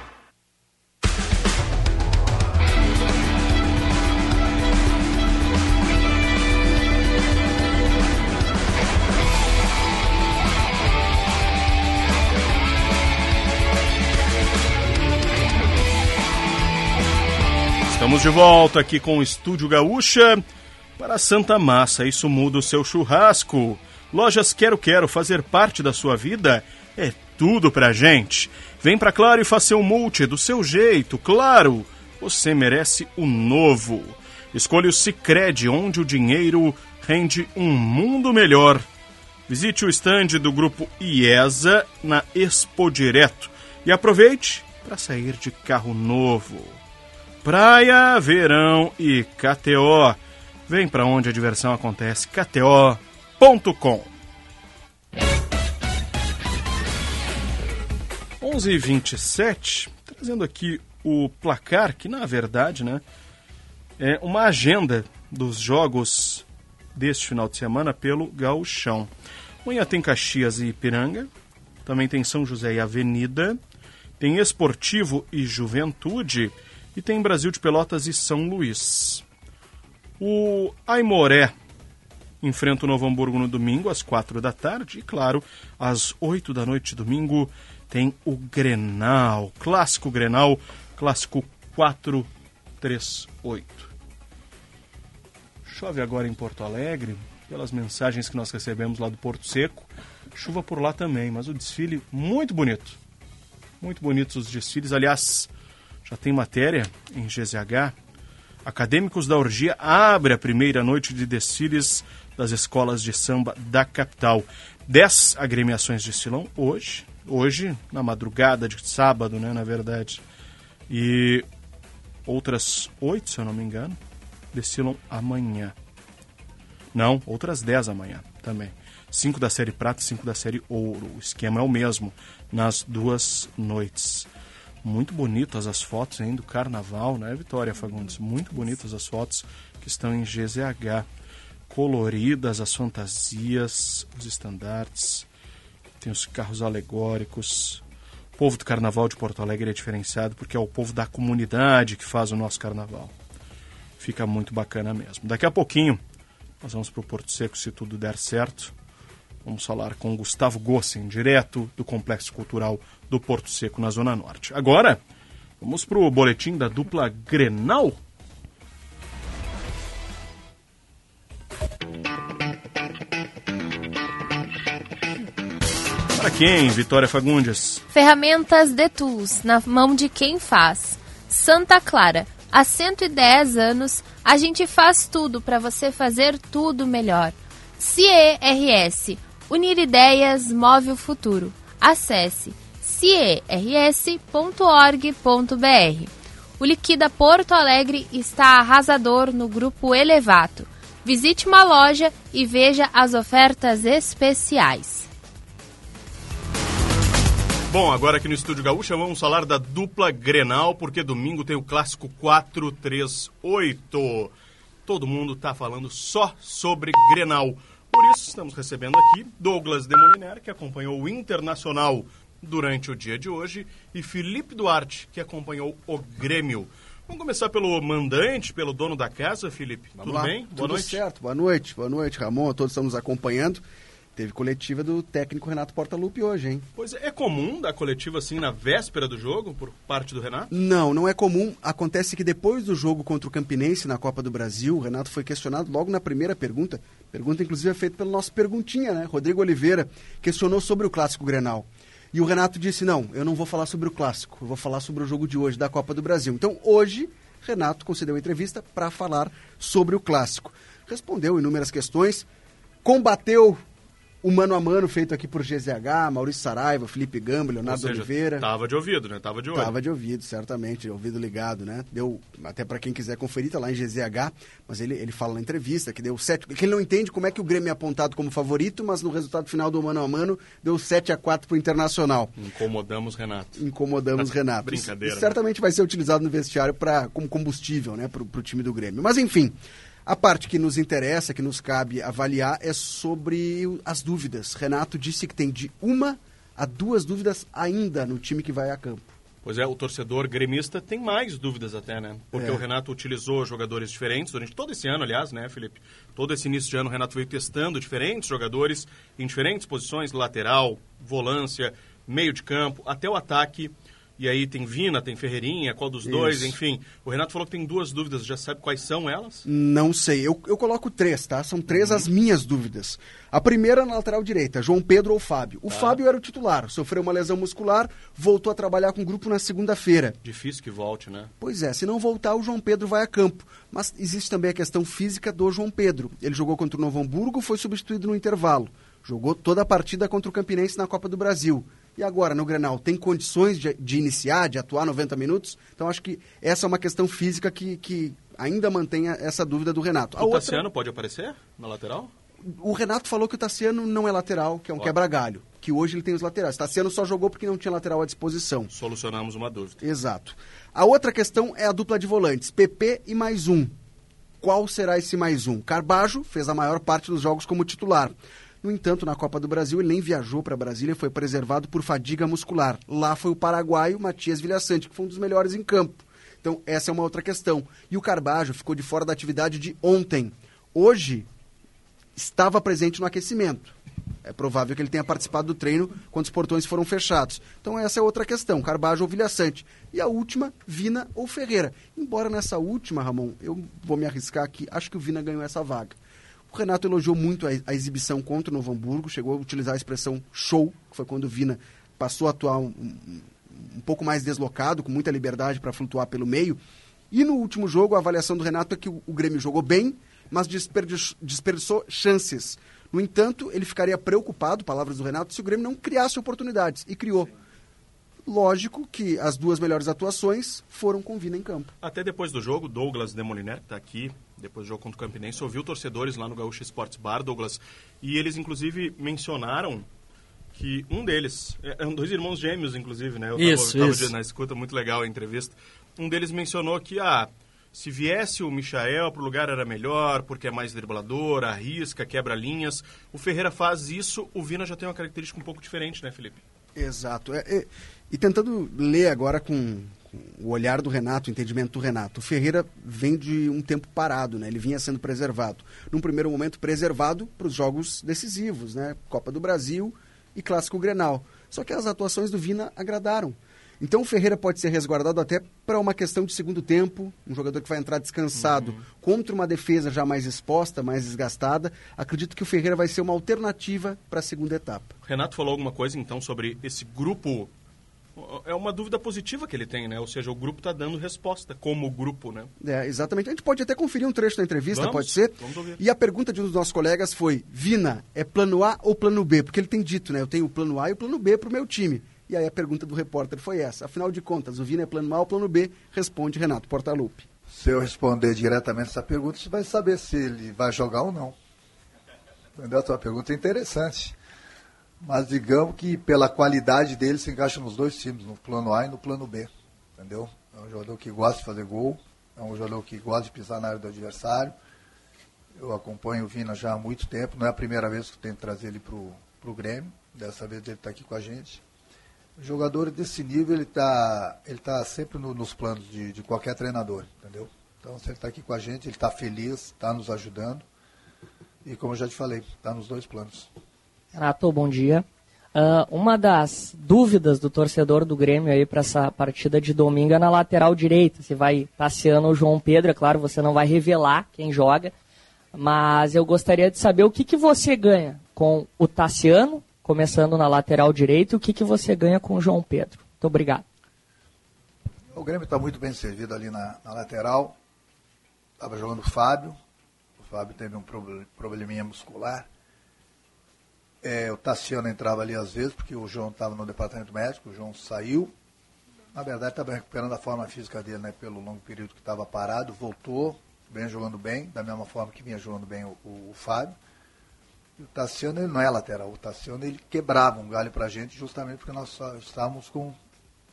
Estamos de volta aqui com o Estúdio Gaúcha para Santa Massa. Isso muda o seu churrasco. Lojas Quero Quero fazer parte da sua vida é tudo pra gente. Vem pra Claro e faça seu multi do seu jeito, claro. Você merece o novo. Escolha o Sicredi, onde o dinheiro rende um mundo melhor. Visite o estande do grupo IESA na Expo Direto e aproveite para sair de carro novo. Praia, verão e KTO. Vem para onde a diversão acontece, kto.com. 11:27, trazendo aqui o placar que na verdade, né, é uma agenda dos jogos deste final de semana pelo Gauchão. Amanhã tem Caxias e Ipiranga, também tem São José e Avenida, tem Esportivo e Juventude e tem Brasil de Pelotas e São Luís. O Aimoré enfrenta o Novo Hamburgo no domingo às quatro da tarde e, claro, às oito da noite domingo tem o Grenal, clássico Grenal, clássico 438. Chove agora em Porto Alegre, pelas mensagens que nós recebemos lá do Porto Seco. Chuva por lá também, mas o desfile muito bonito. Muito bonitos os desfiles. Aliás, já tem matéria em GZH. Acadêmicos da Orgia abre a primeira noite de desfiles das escolas de samba da capital. Dez agremiações desfilam hoje, hoje, na madrugada de sábado, né, na verdade. E outras oito, se eu não me engano, desfilam amanhã. Não, outras 10 amanhã também. Cinco da série prata e cinco da série ouro. O esquema é o mesmo nas duas noites. Muito bonitas as fotos hein, do carnaval, né, Vitória Fagundes? Muito bonitas as fotos que estão em GZH. Coloridas as fantasias, os estandartes, tem os carros alegóricos. O povo do carnaval de Porto Alegre é diferenciado porque é o povo da comunidade que faz o nosso carnaval. Fica muito bacana mesmo. Daqui a pouquinho nós vamos para o Porto Seco se tudo der certo. Vamos falar com Gustavo Gossen, direto do Complexo Cultural do Porto Seco, na Zona Norte. Agora, vamos para o boletim da dupla Grenal. Para quem, Vitória Fagundes? Ferramentas de Tools, na mão de quem faz. Santa Clara, há 110 anos, a gente faz tudo para você fazer tudo melhor. CIERS, unir ideias, move o futuro. Acesse ciers.org.br. O Liquida Porto Alegre está arrasador no grupo Elevato. Visite uma loja e veja as ofertas especiais. Bom, agora aqui no Estúdio Gaúcha vamos falar da dupla Grenal, porque domingo tem o clássico 438. Todo mundo está falando só sobre Grenal. Por isso estamos recebendo aqui Douglas Demoliner, que acompanhou o Internacional durante o dia de hoje, e Felipe Duarte, que acompanhou o Grêmio. Vamos começar pelo mandante, pelo dono da casa, Felipe. Vamos Tudo lá. bem? Boa Tudo noite. certo. Boa noite. Boa noite, Ramon. Todos estamos acompanhando. Teve coletiva do técnico Renato Portaluppi hoje, hein? Pois é, é comum dar coletiva assim na véspera do jogo, por parte do Renato? Não, não é comum. Acontece que depois do jogo contra o Campinense na Copa do Brasil, o Renato foi questionado logo na primeira pergunta. Pergunta, inclusive, é feita pelo nosso perguntinha, né? Rodrigo Oliveira questionou sobre o clássico Grenal. E o Renato disse: não, eu não vou falar sobre o clássico, eu vou falar sobre o jogo de hoje da Copa do Brasil. Então, hoje, Renato concedeu entrevista para falar sobre o clássico. Respondeu inúmeras questões, combateu o mano a mano feito aqui por GZH, Maurício Saraiva, Felipe Gamba, Leonardo Ou seja, Oliveira. Tava de ouvido, né? Tava de olho. Tava de ouvido, certamente, ouvido ligado, né? Deu, até para quem quiser conferir, tá lá em GZH, mas ele, ele fala na entrevista que deu sete, que ele não entende como é que o Grêmio é apontado como favorito, mas no resultado final do mano a mano deu 7 a 4 pro Internacional. Incomodamos Renato. Incomodamos (laughs) Renato. Brincadeira, Isso, certamente vai ser utilizado no vestiário para como combustível, né, pro, pro time do Grêmio. Mas enfim, a parte que nos interessa, que nos cabe avaliar, é sobre as dúvidas. Renato disse que tem de uma a duas dúvidas ainda no time que vai a campo. Pois é, o torcedor gremista tem mais dúvidas até, né? Porque É. o Renato utilizou jogadores diferentes durante todo esse ano, aliás, né, Felipe? Todo esse início de ano o Renato veio testando diferentes jogadores em diferentes posições, lateral, volância, meio de campo, até o ataque. E aí tem Vina, tem Ferreirinha, qual dos Isso. dois, enfim. O Renato falou que tem duas dúvidas, já sabe quais são elas? Não sei. Eu, eu coloco três, tá? São três as minhas dúvidas. A primeira na lateral direita, João Pedro ou Fábio. O Fábio era o titular, sofreu uma lesão muscular, voltou a trabalhar com o grupo na segunda-feira. Difícil que volte, né? Pois é, se não voltar, o João Pedro vai a campo. Mas existe também a questão física do João Pedro. Ele jogou contra o Novo Hamburgo, foi substituído no intervalo. Jogou toda a partida contra o Campinense na Copa do Brasil. E agora, no Grenal, tem condições de, de iniciar, de atuar 90 minutos? Então, acho que essa é uma questão física que, que ainda mantém essa dúvida do Renato. A o outra- Tassiano pode aparecer na lateral? o Renato falou que o Tassiano não é lateral, que é um quebra-galho. Que hoje ele tem os laterais. Tassiano só jogou porque não tinha lateral à disposição. Solucionamos uma dúvida. Exato. A outra questão é a dupla de volantes, PP e mais um. Qual será esse mais um? Carbajo fez a maior parte dos jogos como titular. No entanto, na Copa do Brasil, ele nem viajou para Brasília foi preservado por fadiga muscular. Lá foi o paraguaio Matias Vilhaçante, que foi um dos melhores em campo. Então, essa é uma outra questão. E o Carbajo ficou de fora da atividade de ontem. Hoje, estava presente no aquecimento. É provável que ele tenha participado do treino quando os portões foram fechados. Então essa é outra questão, Carbajo ou Vilhaçante. E a última, Vina ou Ferreira. Embora nessa última, Ramon, eu vou me arriscar aqui, acho que o Vina ganhou essa vaga. O Renato elogiou muito a, a exibição contra o Novo Hamburgo, chegou a utilizar a expressão show, que foi quando o Vina passou a atuar um, um- pouco mais deslocado, com muita liberdade para flutuar pelo meio. E no último jogo, a avaliação do Renato é que o, o Grêmio jogou bem, mas desperdiçou, desperdiçou chances. No entanto, ele ficaria preocupado, palavras do Renato, se o Grêmio não criasse oportunidades. E criou. Lógico que as duas melhores atuações foram com Vina em campo. Até depois do jogo, Douglas Demoliner, está aqui, depois do jogo contra o Campinense, ouviu torcedores lá no Gaúcho Sports Bar, Douglas, e eles inclusive mencionaram que um deles, é- eram dois irmãos gêmeos, inclusive, né? Eu tava- Isso, tava isso. na escuta, muito legal a entrevista. Um deles mencionou que, ah, se viesse o Michael pro lugar era melhor, porque é mais driblador, arrisca, quebra linhas. O Ferreira faz isso, o Vina já tem uma característica um pouco diferente, né, Felipe? Exato. É, é- e tentando ler agora com o olhar do Renato, o entendimento do Renato, o Ferreira vem de um tempo parado, né? Ele vinha sendo preservado. Num primeiro momento, preservado para os jogos decisivos, né? Copa do Brasil e Clássico Grenal. Só que as atuações do Vina agradaram. Então o Ferreira pode ser resguardado até para uma questão de segundo tempo, um jogador que vai entrar descansado contra uma defesa já mais exposta, mais desgastada. Acredito que o Ferreira vai ser uma alternativa para a segunda etapa. Renato falou alguma coisa, então, sobre esse grupo. É uma dúvida positiva que ele tem, né? Ou seja, o grupo está dando resposta como grupo, né? É, exatamente. A gente pode até conferir um trecho da entrevista, Vamos, pode ser? vamos ouvir. E a pergunta de um dos nossos colegas foi: Vina, é plano A ou plano B? Porque ele tem dito, né? Eu tenho o plano A e o plano B para o meu time. E aí a pergunta do repórter foi essa. Afinal de contas, o Vina é plano A ou plano B? Responde Renato Portaluppi. Se eu responder diretamente essa pergunta, você vai saber se ele vai jogar ou não. Entendeu? A tua pergunta é interessante. Mas digamos que pela qualidade dele se encaixa nos dois times, no plano A e no plano B. Entendeu? É um jogador que gosta de fazer gol, é um jogador que gosta de pisar na área do adversário. Eu acompanho o Vina já há muito tempo, não é a primeira vez que eu tento trazer ele para o Grêmio. Dessa vez ele está aqui com a gente. O jogador desse nível, ele está ele tá sempre no- nos planos de, de qualquer treinador, entendeu? Então, se ele está aqui com a gente, ele está feliz, está nos ajudando. E como eu já te falei, está nos dois planos. Renato, bom dia. Ah, uma das dúvidas do torcedor do Grêmio aí para essa partida de domingo é na lateral direita. Se vai Tassiano ou João Pedro, é claro, você não vai revelar quem joga, mas eu gostaria de saber o que, que você ganha com o Tassiano, começando na lateral direita, e o que, que você ganha com o João Pedro. Muito obrigado. O Grêmio está muito bem servido ali na, na lateral. Estava jogando o Fábio. O Fábio teve um proble- probleminha muscular. É, o Tassiano entrava ali às vezes, porque o João estava no departamento médico, o João saiu. Na verdade, estava recuperando a forma física dele, né, pelo longo período que estava parado, voltou, vem jogando bem, da mesma forma que vinha jogando bem o, o- o Fábio. E o Tassiano, ele não é lateral, o Tassiano, ele quebrava um galho pra gente, justamente porque nós estávamos com,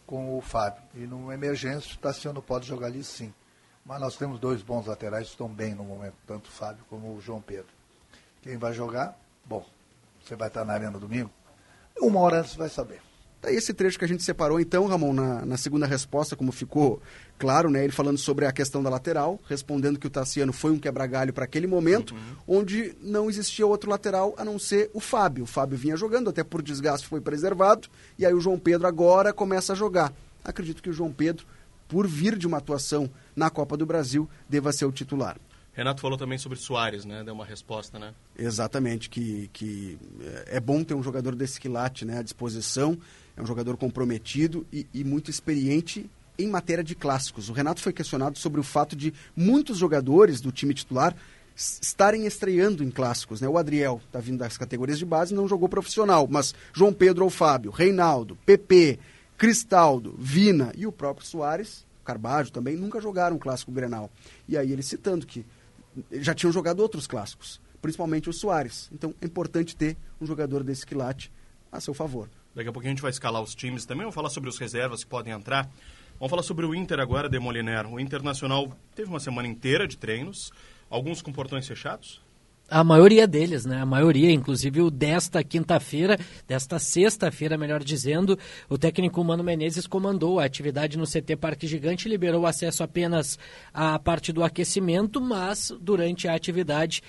com o Fábio. E numa emergência, o Tassiano pode jogar ali sim. Mas nós temos dois bons laterais que estão bem no momento, tanto o Fábio como o João Pedro. Quem vai jogar? Bom, você vai estar na arena domingo? Uma hora antes você vai saber. Tá esse trecho que a gente separou, então, Ramon, na, na segunda resposta, como ficou claro, né? Ele falando sobre a questão da lateral, respondendo que o Tassiano foi um quebra-galho para aquele momento, onde não existia outro lateral a não ser o Fábio. O Fábio vinha jogando, até por desgaste foi preservado, e aí o João Pedro agora começa a jogar. acredito que o João Pedro, por vir de uma atuação na Copa do Brasil, deva ser o titular. Renato falou também sobre Soares, né? Deu uma resposta, né? Exatamente, que, que é, é bom ter um jogador desse quilate né, à disposição, é um jogador comprometido e, e muito experiente em matéria de clássicos. O Renato foi questionado sobre o fato de muitos jogadores do time titular estarem estreando em clássicos. Né? O Adriel está vindo das categorias de base não jogou profissional, mas João Pedro ou Fábio, Reinaldo, PP, Cristaldo, Vina e o próprio Soares, Carbajo também, nunca jogaram um clássico Grenal. E aí ele citando que já tinham jogado outros clássicos, principalmente o Soares. Então é importante ter um jogador desse quilate a seu favor. Daqui a pouquinho a gente vai escalar os times também, vamos falar sobre os reservas que podem entrar. Vamos falar sobre o Inter agora, de Moliner. O Internacional teve uma semana inteira de treinos, alguns com portões fechados. A maioria deles, né? A maioria, inclusive o desta quinta-feira, desta sexta-feira, melhor dizendo, o técnico Mano Menezes comandou a atividade no CT Parque Gigante, liberou acesso apenas à parte do aquecimento, mas durante a atividade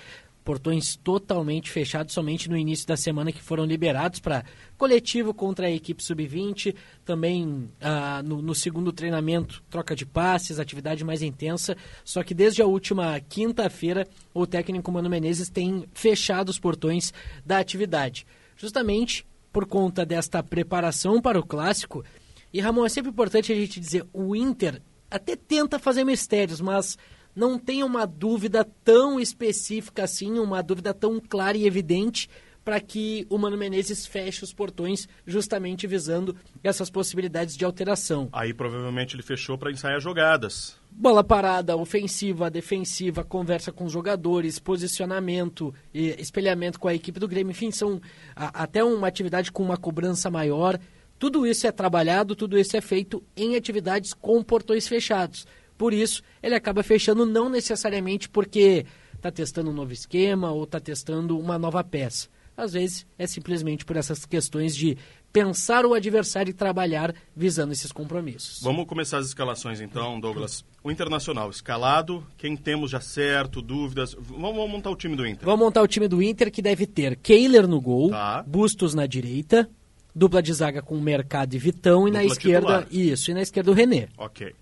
portões totalmente fechados somente no início da semana que foram liberados para coletivo contra a equipe sub-20, também ah, no, no, segundo treinamento, troca de passes, atividade mais intensa. Só que desde a última quinta-feira, o técnico Mano Menezes tem fechado os portões da atividade, justamente por conta desta preparação para o clássico. E Ramon, é sempre importante a gente dizer, o Inter até tenta fazer mistérios, mas não tem uma dúvida tão específica assim, uma dúvida tão clara e evidente para que o Mano Menezes feche os portões justamente visando essas possibilidades de alteração. Aí provavelmente ele fechou para ensaiar jogadas. Bola parada, ofensiva, defensiva, conversa com os jogadores, posicionamento, espelhamento com a equipe do Grêmio, enfim, são a, até uma atividade com uma cobrança maior. Tudo isso é trabalhado, tudo isso é feito em atividades com portões fechados. Por isso, ele acaba fechando não necessariamente porque está testando um novo esquema ou está testando uma nova peça. Às vezes é simplesmente por essas questões de pensar o adversário e trabalhar visando esses compromissos. Vamos começar as escalações então, Douglas. O Internacional escalado, quem temos já certo, dúvidas. Vamos, vamos montar o time do Inter. Vamos montar o time do Inter que deve ter Kehler no gol, tá. Bustos na direita, dupla de zaga com Mercado e Vitão e Dupla na esquerda, titular. isso, e na esquerda o René. Ok.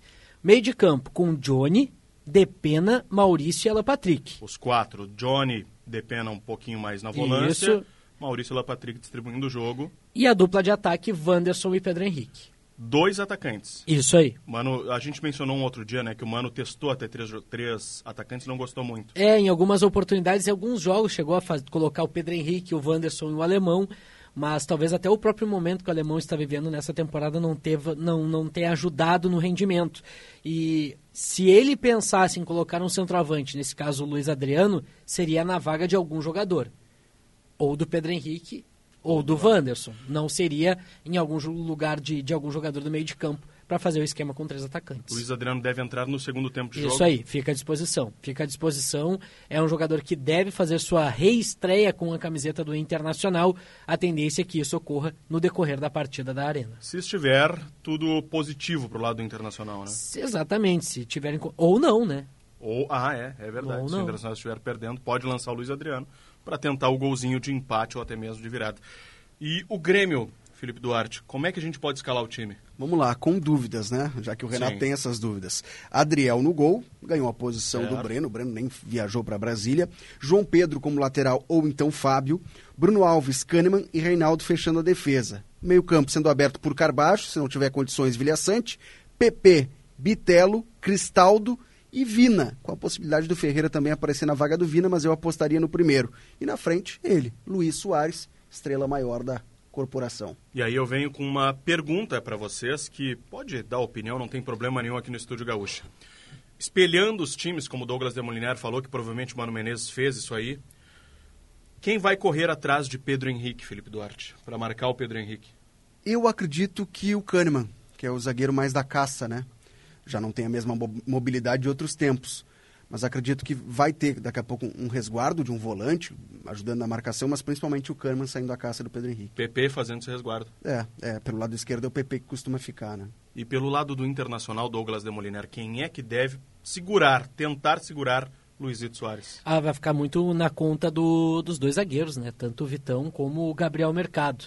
Meio de campo com Johnny, Depena, Maurício e Alan Patrick. Os quatro, Johnny depena um pouquinho mais na volância. Isso. Maurício Lapatrick distribuindo o jogo. E a dupla de ataque, Wanderson e Pedro Henrique. Dois atacantes. Isso aí. Mano, a gente mencionou um outro dia, né, que o Mano testou até três, três atacantes e não gostou muito. É, em algumas oportunidades, em alguns jogos, chegou a colocar o Pedro Henrique, o Wanderson e o Alemão, mas talvez até o próprio momento que o Alemão está vivendo nessa temporada não, teve, não, não tenha ajudado no rendimento. E se ele pensasse em colocar um centroavante, nesse caso o Luiz Adriano, seria na vaga de algum jogador. Ou do Pedro Henrique, ou do Wanderson. Não seria em algum lugar de, de algum jogador do meio de campo para fazer o esquema com três atacantes. Luiz Adriano deve entrar no segundo tempo de jogo. Isso aí, fica à disposição. Fica à disposição. É um jogador que deve fazer sua reestreia com a camiseta do Internacional. A tendência é que isso ocorra no decorrer da partida da Arena. Se estiver tudo positivo pro lado do Internacional, né? Se- Exatamente, se tiverem. Ou não, né? Ou, ah, é, é verdade. Ou Se o não. Internacional estiver perdendo, pode lançar o Luiz Adriano para tentar o golzinho de empate ou até mesmo de virada. E o Grêmio, Felipe Duarte, como é que a gente pode escalar o time? Vamos lá, com dúvidas, né? Já que o Renato Sim. tem essas dúvidas. Adriel no gol, ganhou a posição do. Breno. O Breno nem viajou para Brasília. João Pedro como lateral ou então Fábio. Bruno Alves, Kahneman e Reinaldo fechando a defesa. Meio campo sendo aberto por Carbaixo, se não tiver condições, Vilhaçante. PP, Bitelo, Cristaldo e Vina, com a possibilidade do Ferreira também aparecer na vaga do Vina, mas eu apostaria no primeiro. E na frente, ele, Luiz Soares, estrela maior da corporação. E aí eu venho com uma pergunta para vocês que pode dar opinião, não tem problema nenhum aqui no Estúdio Gaúcha. Espelhando os times, como o Douglas de Moliner falou, que provavelmente o Mano Menezes fez isso aí, quem vai correr atrás de Pedro Henrique, Felipe Duarte, para marcar o Pedro Henrique? Eu acredito que o Kahneman, que é o zagueiro mais da caça, né? Já não tem a mesma mo- mobilidade de outros tempos. Mas acredito que vai ter daqui a pouco um resguardo de um volante, ajudando na marcação, mas principalmente o Kahneman saindo da caça do Pedro Henrique. PP fazendo esse resguardo. É, é, pelo lado esquerdo é o PP que costuma ficar, né? E pelo lado do Internacional, Douglas de Moliner, quem é que deve segurar, tentar segurar Luizito Soares? Ah, vai ficar muito na conta do- dos dois zagueiros, né? Tanto o Vitão como o Gabriel Mercado.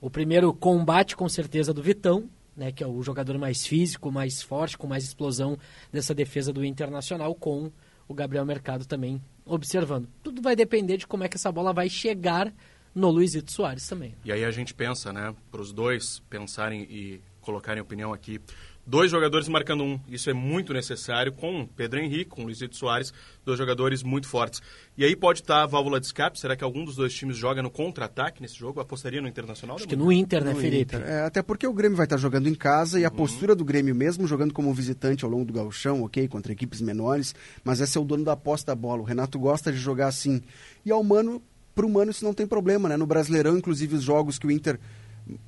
O primeiro combate, com certeza, do Vitão, né, que é o jogador mais físico, mais forte, com mais explosão dessa defesa do Internacional, com o Gabriel Mercado também observando. Tudo vai depender de como é que essa bola vai chegar no Luizito Soares também. E aí a gente pensa, né, para os dois pensarem e colocarem opinião aqui. Dois jogadores marcando um, isso é muito necessário com Pedro Henrique, com Luizito Soares, dois jogadores muito fortes. E aí pode estar a válvula de escape, será que algum dos dois times joga no contra-ataque nesse jogo? Apostaria no Internacional? Acho que no Inter, né, No Felipe? Inter. É, até porque o Grêmio vai estar jogando em casa e a postura do Grêmio, mesmo jogando como visitante ao longo do gauchão, ok, contra equipes menores, mas esse é o dono da posse da bola. O Renato gosta de jogar assim. E ao Mano, pro Mano isso não tem problema, né? No Brasileirão, inclusive, os jogos que o Inter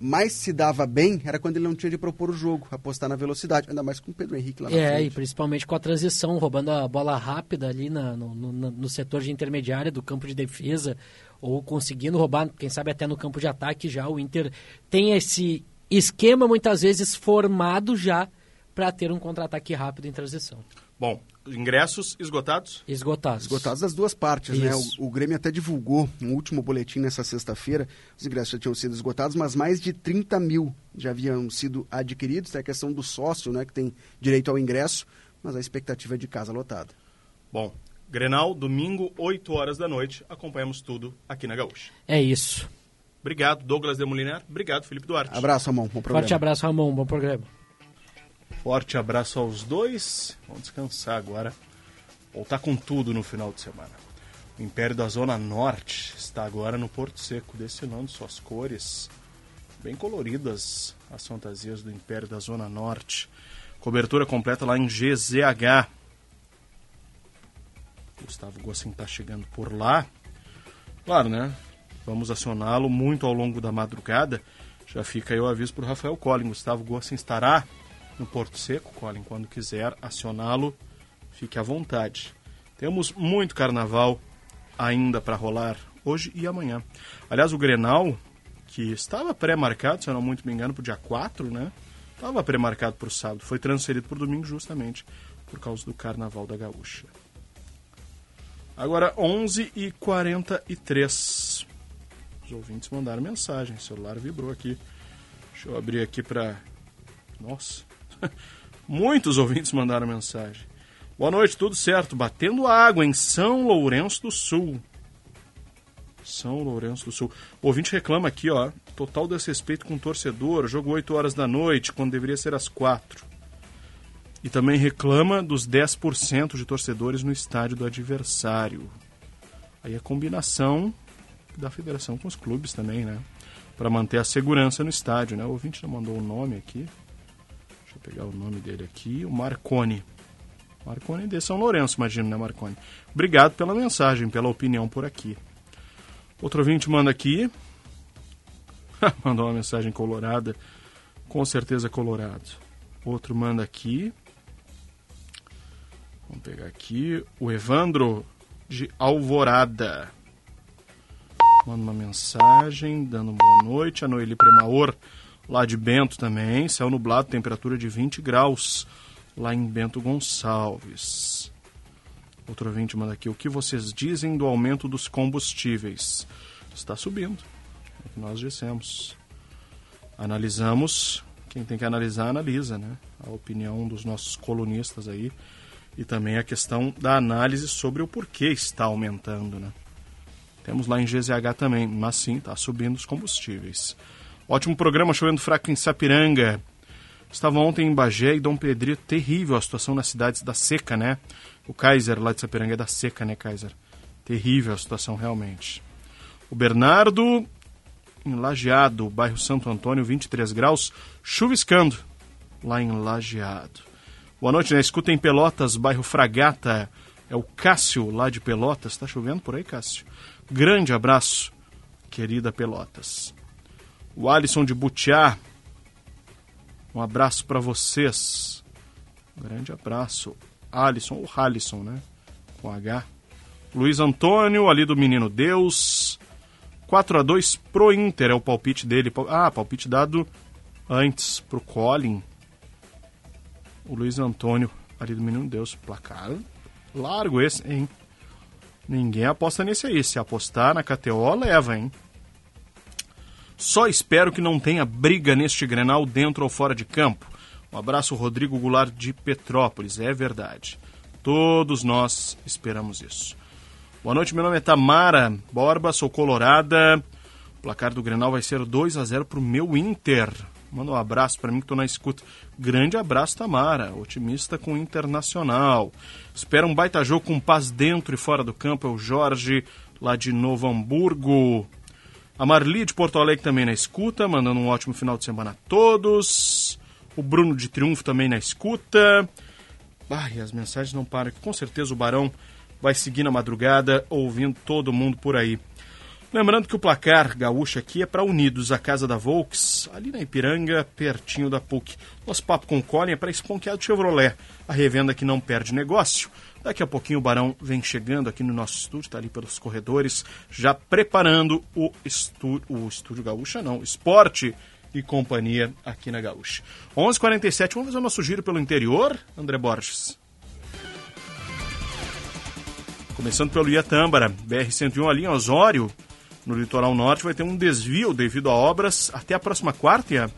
mais se dava bem era quando ele não tinha de propor o jogo, apostar na velocidade, ainda mais com o Pedro Henrique lá na É, e frente. principalmente com a transição, roubando a bola rápida ali na- no, no- no- no setor de intermediária do campo de defesa, ou conseguindo roubar, quem sabe até no campo de ataque já. O Inter tem esse esquema muitas vezes formado já para ter um contra-ataque rápido em transição. Bom, ingressos esgotados? Esgotados. Esgotados das duas partes, né? Isso. O, o Grêmio até divulgou um último boletim nessa sexta-feira. Os ingressos já tinham sido esgotados, mas mais de 30 mil já haviam sido adquiridos. É a questão do sócio, né? Que tem direito ao ingresso, mas a expectativa é de casa lotada. Bom, Grenal, domingo, 8 horas da noite. Acompanhamos tudo aqui na Gaúcha. É isso. Obrigado, Douglas de Moliner. Obrigado, Felipe Duarte. Abraço, Ramon. Bom programa. Forte abraço, Ramon. Bom programa. Forte abraço aos dois. Vamos descansar agora. Voltar com tudo no final de semana. O Império da Zona Norte está agora no Porto Seco, destilando suas cores bem coloridas, as fantasias do Império da Zona Norte. Cobertura completa lá em GZH. Gustavo Gossin está chegando por lá. Claro, né? Vamos acioná-lo muito ao longo da madrugada. Já fica aí o aviso para o Rafael Collin. Gustavo Gossin estará no Porto Seco, Collin, quando quiser acioná-lo, fique à vontade. Temos muito carnaval ainda para rolar hoje e amanhã. Aliás, o Grenal, que estava pré-marcado, se eu não muito me engano, para o dia 4, né? Estava pré-marcado para o sábado, foi transferido para o domingo justamente por causa do Carnaval da Gaúcha. Agora, 11h43. Os ouvintes mandaram mensagem, o celular vibrou aqui. Deixa eu abrir aqui para. Nossa! (laughs) Muitos ouvintes mandaram mensagem. Boa noite, tudo certo? Batendo água em São Lourenço do Sul. São Lourenço do Sul. O ouvinte reclama aqui, ó. Total desrespeito com o torcedor. Jogo 8 horas da noite, quando deveria ser às 4. E também reclama dos 10% de torcedores no estádio do adversário. Aí a combinação da federação com os clubes também, né? Para manter a segurança no estádio, né? O ouvinte já mandou o nome aqui. Pegar o nome dele aqui. O Marconi. Marconi de São Lourenço, imagino, né, Marconi? Obrigado pela mensagem, pela opinião por aqui. Outro ouvinte manda aqui. (laughs) Mandou uma mensagem colorada. Com certeza colorado. Outro manda aqui. Vamos pegar aqui. O Evandro de Alvorada. Manda uma mensagem dando boa noite. A Noeli Premaor, lá de Bento também. Céu nublado, temperatura de 20 graus lá em Bento Gonçalves. Outro ouvinte manda aqui. O que vocês dizem do aumento dos combustíveis? Está subindo. É o que nós dissemos. Analisamos. Quem tem que analisar, analisa, né? A opinião dos nossos colunistas aí. E também a questão da análise sobre o porquê está aumentando, né? Temos lá em GZH também, mas sim, está subindo os combustíveis. Ótimo programa, chovendo fraco em Sapiranga. Estava ontem em Bagé e Dom Pedrito. Terrível a situação nas cidades da seca, né? O Kaiser lá de Sapiranga é da seca, né, Kaiser? Terrível a situação, realmente. O Bernardo, em Lajeado, bairro Santo Antônio, 23 graus, chuviscando lá em Lajeado. Boa noite, né? Escuta em Pelotas, bairro Fragata. É o Cássio, lá de Pelotas. Está chovendo por aí, Cássio? Grande abraço, querida Pelotas. O Alisson de Butiá. Um abraço para vocês. Grande abraço. Alisson, ou Halisson, né? Com H. Luiz Antônio, ali do Menino Deus. 4 a 2 pro Inter é o palpite dele. Ah, palpite dado antes pro Colin. O Luiz Antônio, ali do Menino Deus. Placar largo esse, hein? Ninguém aposta nesse aí. Se apostar na KTO, leva, hein? Só espero que não tenha briga neste Grenal dentro ou fora de campo. Um abraço, Rodrigo Goulart de Petrópolis. É verdade. Todos nós esperamos isso. Boa noite, meu nome é Tamara Borba, sou colorada. O placar do Grenal vai ser 2 a 0 para o meu Inter. Manda um abraço para mim que estou na escuta. Grande abraço, Tamara. Otimista com o Internacional. Espera um baita jogo com paz dentro e fora do campo. É o Jorge, lá de Novo Hamburgo. A Marli de Porto Alegre também na escuta, mandando um ótimo final de semana a todos. O Bruno de Triunfo também na escuta. Ai, as mensagens não param. Com certeza o Barão vai seguir na madrugada, ouvindo todo mundo por aí. Lembrando que o placar gaúcho aqui é para Unidos, a casa da Volks, ali na Ipiranga, pertinho da PUC. Nosso papo com Colin é para Esponqueado Chevrolet, a revenda que não perde negócio. Daqui a pouquinho o Barão vem chegando aqui no nosso estúdio, está ali pelos corredores, já preparando o, estúdio, o estúdio gaúcha, não, esporte e companhia aqui na Gaúcha. 11:47 h 47 vamos fazer o nosso giro pelo interior, André Borges. Começando pelo Iatâmbara, BR-101 ali em Osório, no litoral norte, vai ter um desvio devido a obras até a próxima quarta,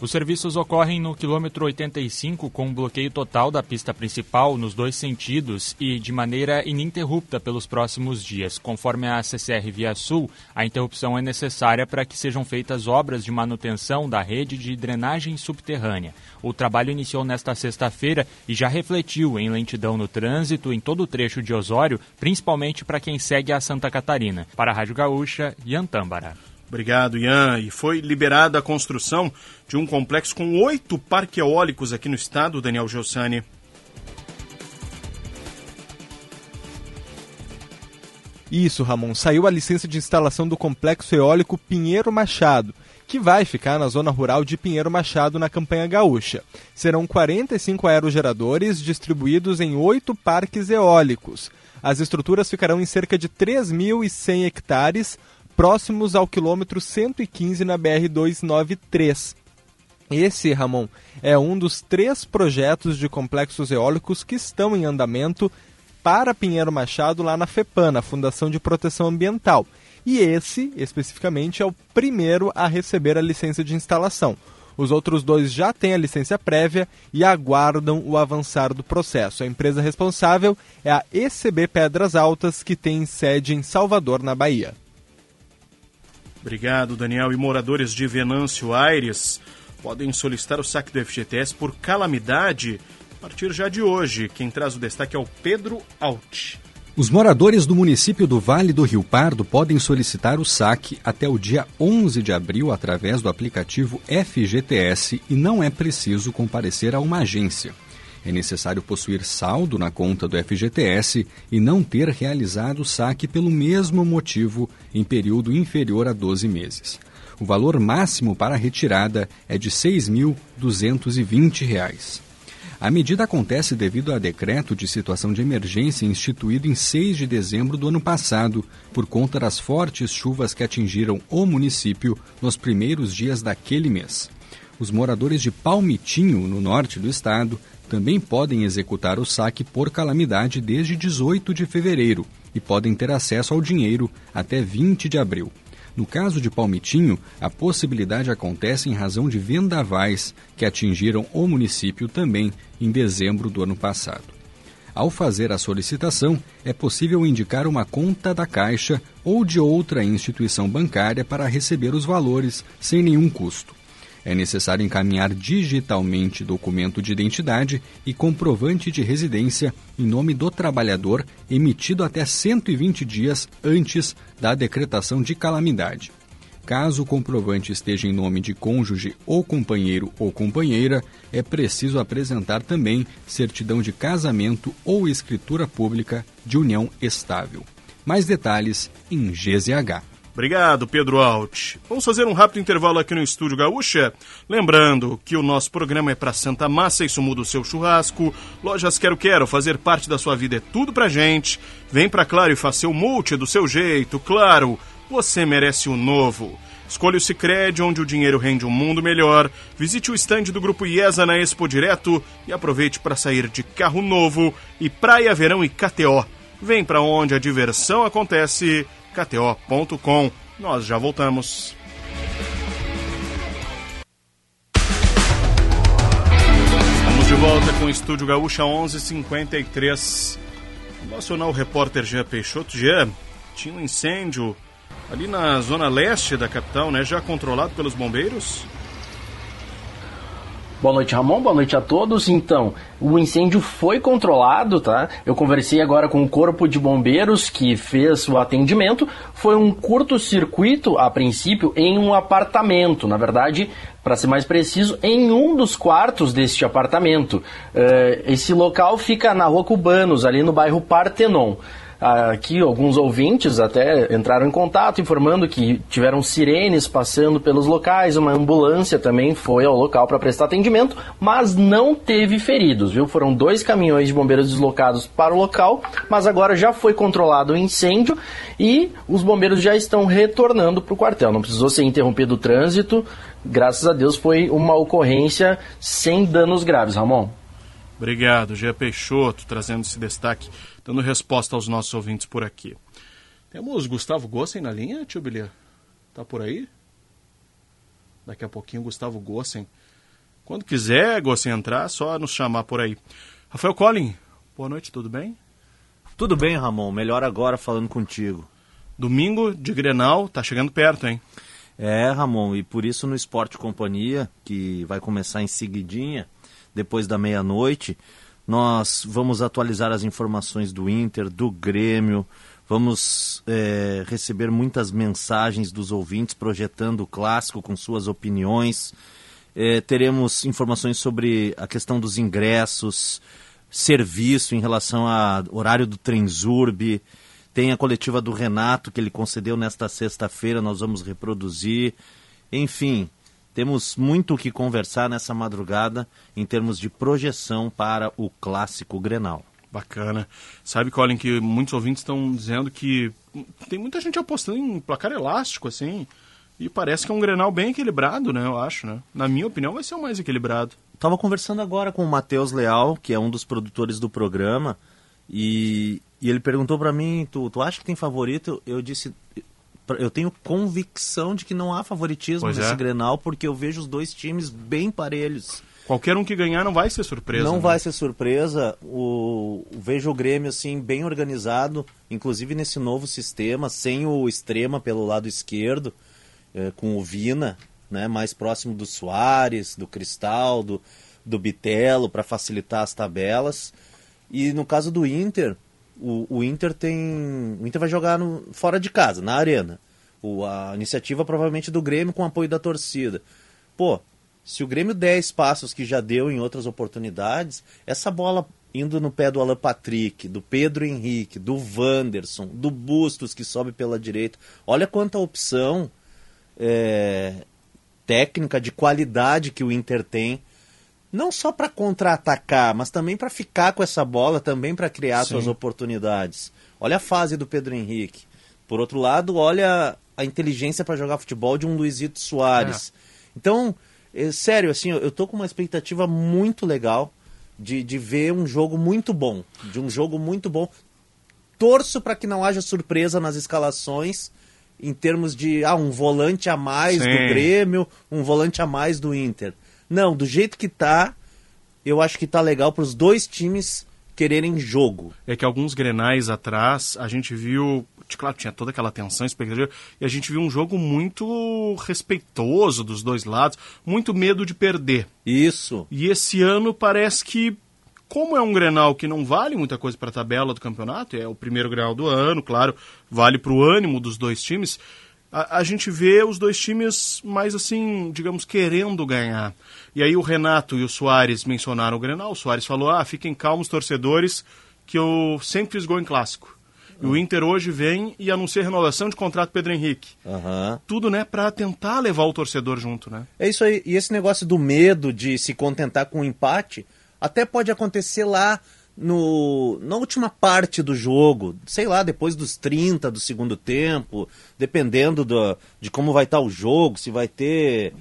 os serviços ocorrem no quilômetro 85 com um bloqueio total da pista principal nos dois sentidos e de maneira ininterrupta pelos próximos dias. Conforme a CCR Via Sul, a interrupção é necessária para que sejam feitas obras de manutenção da rede de drenagem subterrânea. O trabalho iniciou nesta sexta-feira e já refletiu em lentidão no trânsito em todo o trecho de Osório, principalmente para quem segue a Santa Catarina. Para a Rádio Gaúcha, Ian Tâmbara. Obrigado, Ian. E foi liberada a construção de um complexo com oito parques eólicos aqui no estado, Daniel Gelsani. Isso, Ramon. Saiu a licença de instalação do complexo eólico Pinheiro Machado, que vai ficar na zona rural de Pinheiro Machado, na campanha gaúcha. Serão 45 aerogeradores distribuídos em oito parques eólicos. As estruturas ficarão em cerca de 3.100 hectares, próximos ao quilômetro 115 na BR-293. Esse, Ramon, é um dos três projetos de complexos eólicos que estão em andamento para Pinheiro Machado lá na FEPAN, a Fundação de Proteção Ambiental. E esse, especificamente, é o primeiro a receber a licença de instalação. Os outros dois já têm a licença prévia e aguardam o avançar do processo. A empresa responsável é a ECB Pedras Altas, que tem sede em Salvador, na Bahia. Obrigado, Daniel. E moradores de Venâncio Aires podem solicitar o saque do FGTS por calamidade a partir já de hoje. Quem traz o destaque é o Pedro Alt. Os moradores do município do Vale do Rio Pardo podem solicitar o saque até o dia 11 de abril através do aplicativo FGTS e não é preciso comparecer a uma agência. É necessário possuir saldo na conta do FGTS e não ter realizado o saque pelo mesmo motivo em período inferior a 12 meses. O valor máximo para a retirada é de R$ 6.220. A medida acontece devido a decreto de situação de emergência instituído em 6 de dezembro do ano passado, por conta das fortes chuvas que atingiram o município nos primeiros dias daquele mês. Os moradores de Palmitinho, no norte do estado, também podem executar o saque por calamidade desde 18 de fevereiro e podem ter acesso ao dinheiro até 20 de abril. No caso de Palmitinho, a possibilidade acontece em razão de vendavais que atingiram o município também em dezembro do ano passado. Ao fazer a solicitação, é possível indicar uma conta da Caixa ou de outra instituição bancária para receber os valores sem nenhum custo. É necessário encaminhar digitalmente documento de identidade e comprovante de residência em nome do trabalhador emitido até 120 dias antes da decretação de calamidade. Caso o comprovante esteja em nome de cônjuge ou companheiro ou companheira, é preciso apresentar também certidão de casamento ou escritura pública de união estável. Mais detalhes em GZH. Obrigado, Pedro Alt. Vamos fazer um rápido intervalo aqui no Estúdio Gaúcha. Lembrando que o nosso programa é para Santa Massa, isso muda o seu churrasco. Lojas Quero Quero, fazer parte da sua vida é tudo pra gente. Vem pra Claro e faça seu multi do seu jeito. Claro, você merece o novo. Escolha o Cicred, onde o dinheiro rende um mundo melhor. Visite o estande do Grupo IESA na Expo Direto e aproveite para sair de carro novo e Praia, Verão e KTO. Vem para onde a diversão acontece, kto.com. Nós já voltamos. Estamos de volta com o Estúdio Gaúcha 1153. O nacional repórter Jean Peixoto. Jean, tinha um incêndio ali na zona leste da capital, né? Já controlado pelos bombeiros? Boa noite, Ramon. Boa noite a todos. Então, o incêndio foi controlado, tá? Eu conversei agora com o Corpo de Bombeiros que fez o atendimento. Foi um curto-circuito, a princípio, em um apartamento. Na verdade, para ser mais preciso, em um dos quartos deste apartamento. Uh, esse local fica na Rua Cubanos, ali no bairro Partenon. Aqui, alguns ouvintes até entraram em contato informando que tiveram sirenes passando pelos locais, uma ambulância também foi ao local para prestar atendimento, mas não teve feridos, viu? Foram dois caminhões de bombeiros deslocados para o local, mas agora já foi controlado o incêndio e os bombeiros já estão retornando para o quartel. Não precisou ser interrompido o trânsito, graças a Deus foi uma ocorrência sem danos graves, Ramon. Obrigado, Gia Peixoto, trazendo esse destaque dando resposta aos nossos ouvintes por aqui. Temos Gustavo Gossen na linha, tio Bilia? Tá por aí? Daqui a pouquinho Gustavo Gossen. Quando quiser, Gossen, entrar, só nos chamar por aí. Rafael Collin, boa noite, tudo bem? Tudo bem, Ramon. Melhor agora falando contigo. Domingo de Grenal, tá chegando perto, hein? É, Ramon, e por isso no Esporte Companhia, que vai começar em seguidinha, depois da meia-noite, nós vamos atualizar as informações do Inter, do Grêmio, vamos é, receber muitas mensagens dos ouvintes projetando o clássico com suas opiniões. É, teremos informações sobre a questão dos ingressos, serviço em relação ao horário do Trenzurb. Tem a coletiva do Renato que ele concedeu nesta sexta-feira, nós vamos reproduzir. Enfim, temos muito o que conversar nessa madrugada em termos de projeção para o clássico Grenal. Bacana. Sabe, Colin, que muitos ouvintes estão dizendo que tem muita gente apostando em placar elástico, assim, e parece que é um Grenal bem equilibrado, né, eu acho, né? Na minha opinião, vai ser o mais equilibrado. Estava conversando agora com o Matheus Leal, que é um dos produtores do programa, e, e ele perguntou para mim, tu, tu acha que tem favorito? Eu disse, eu tenho convicção de que não há favoritismo pois nesse é. Grenal, porque eu vejo os dois times bem parelhos. Qualquer um que ganhar não vai ser surpresa. Não né? vai ser surpresa. O, vejo o Grêmio assim bem organizado, inclusive nesse novo sistema, sem o extrema pelo lado esquerdo, é, com o Vina, né, mais próximo do Soares, do Cristal, do, do Bitelo, para facilitar as tabelas. E no caso do Inter, o, o Inter tem. O Inter vai jogar no, fora de casa, na arena. O, a iniciativa provavelmente do Grêmio com apoio da torcida. Pô, se o Grêmio der espaços que já deu em outras oportunidades, essa bola indo no pé do Alan Patrick, do Pedro Henrique, do Wanderson, do Bustos que sobe pela direita. Olha quanta opção é, técnica de qualidade que o Inter tem não só para contra-atacar, mas também para ficar com essa bola, também para criar Sim. suas oportunidades. Olha a fase do Pedro Henrique. Por outro lado, olha a inteligência para jogar futebol de um Luizito Soares. É. Então, é, sério, assim, eu tô com uma expectativa muito legal de, de ver um jogo muito bom. De um jogo muito bom. Torço para que não haja surpresa nas escalações em termos de ah, um volante a mais Sim. do Grêmio, um volante a mais do Inter. Não, do jeito que tá, eu acho que tá legal para os dois times quererem jogo. É que alguns grenais atrás, a gente viu, claro, tinha toda aquela tensão, expectativa, e a gente viu um jogo muito respeitoso dos dois lados, muito medo de perder. Isso. E esse ano parece que como é um Grenal que não vale muita coisa para a tabela do campeonato, é o primeiro Grenal do ano, claro, vale para o ânimo dos dois times, a, a, gente vê os dois times mais assim, digamos, querendo ganhar. E aí o Renato e o Soares mencionaram o Grenal. O Soares falou: ah, fiquem calmos, torcedores, que eu sempre fiz gol em clássico. E o Inter hoje vem e anuncia renovação de contrato Pedro Henrique. Uhum. Tudo, né, para tentar levar o torcedor junto, né? É isso aí. E esse negócio do medo de se contentar com o um empate, até pode acontecer lá no, na última parte do jogo, sei lá, depois dos 30 do segundo tempo, dependendo do, de como vai estar o jogo, se vai ter.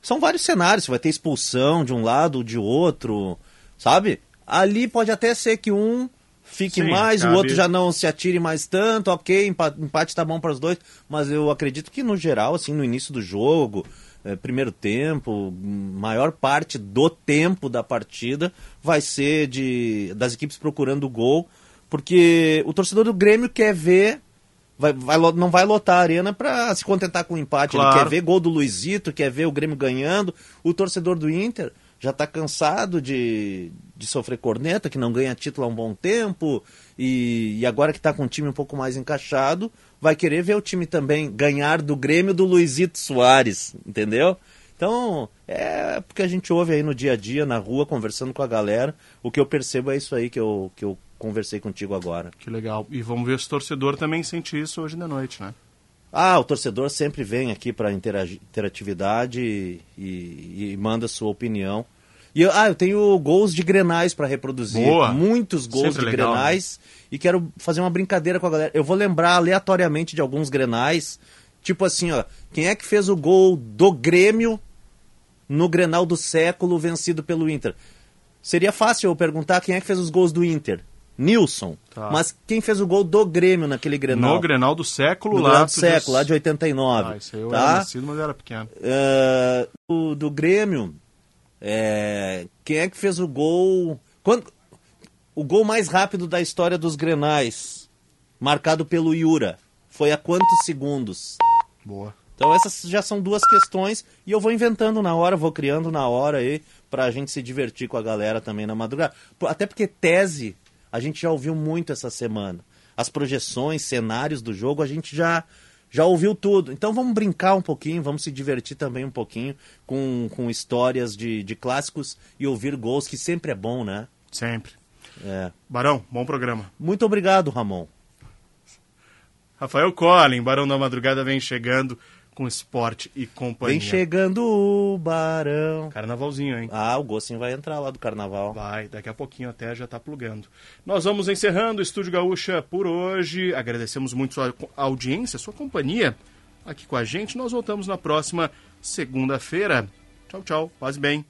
São vários cenários, se vai ter expulsão de um lado ou de outro, sabe? Ali pode até ser que um fique Sim, mais, cabe- o outro já não se atire mais tanto, ok, empa- empate tá bom para os dois, mas eu acredito que no geral, assim, no início do jogo, primeiro tempo, maior parte do tempo da partida vai ser de das equipes procurando gol, porque o torcedor do Grêmio quer ver vai, vai não vai lotar a arena para se contentar com o empate. Claro. Ele quer ver gol do Luizito, quer ver o Grêmio ganhando. O torcedor do Inter já está cansado de, de sofrer corneta, que não ganha título há um bom tempo. E, e agora que está com o time um pouco mais encaixado, vai querer ver o time também ganhar do Grêmio do Luizito Soares, entendeu? Então, é porque a gente ouve aí no dia a dia, na rua, conversando com a galera. O que eu percebo é isso aí que eu, que eu conversei contigo agora. Que legal. E vamos ver se o torcedor também sente isso hoje de noite, né? Ah, o torcedor sempre vem aqui para interatividade e, e- e manda sua opinião. E eu, ah, eu tenho gols de grenais para reproduzir. Boa. Muitos gols Sempre de legal, né? grenais. E quero fazer uma brincadeira com a galera. Eu vou lembrar aleatoriamente de alguns grenais. Tipo assim, ó. Quem é que fez o gol do Grêmio no Grenal do século vencido pelo Inter? Seria fácil eu perguntar quem é que fez os gols do Inter. Nilson. Tá. Mas quem fez o gol do Grêmio naquele Grenal? No Grenal do século Do lá. Grenal do século, diz- lá de 89. Ah, isso aí eu tá? era nascido, mas eu era pequeno. É, do, do Grêmio, é, quem é que fez o gol? Quando, o gol mais rápido da história dos Grenais, marcado pelo Yura, foi a quantos segundos? Boa. Então essas já são duas questões e eu vou inventando na hora, vou criando na hora aí pra gente se divertir com a galera também na madrugada. Até porque tese a gente já ouviu muito essa semana. As projeções, cenários do jogo, a gente já já ouviu tudo. Então vamos brincar um pouquinho, vamos se divertir também um pouquinho com, com histórias de, de clássicos e ouvir gols, que sempre é bom, né? Sempre. É. Barão, bom programa. Muito obrigado, Ramon. Rafael Collin, Barão da Madrugada, vem chegando com esporte e companhia. Vem chegando o Barão. Carnavalzinho, hein? Ah, o Gossin vai entrar lá do carnaval. Vai, daqui a pouquinho até já tá plugando. Nós vamos encerrando o Estúdio Gaúcha por hoje. Agradecemos muito sua audiência, sua companhia aqui com a gente. Nós voltamos na próxima segunda-feira. Tchau, tchau. Paz bem.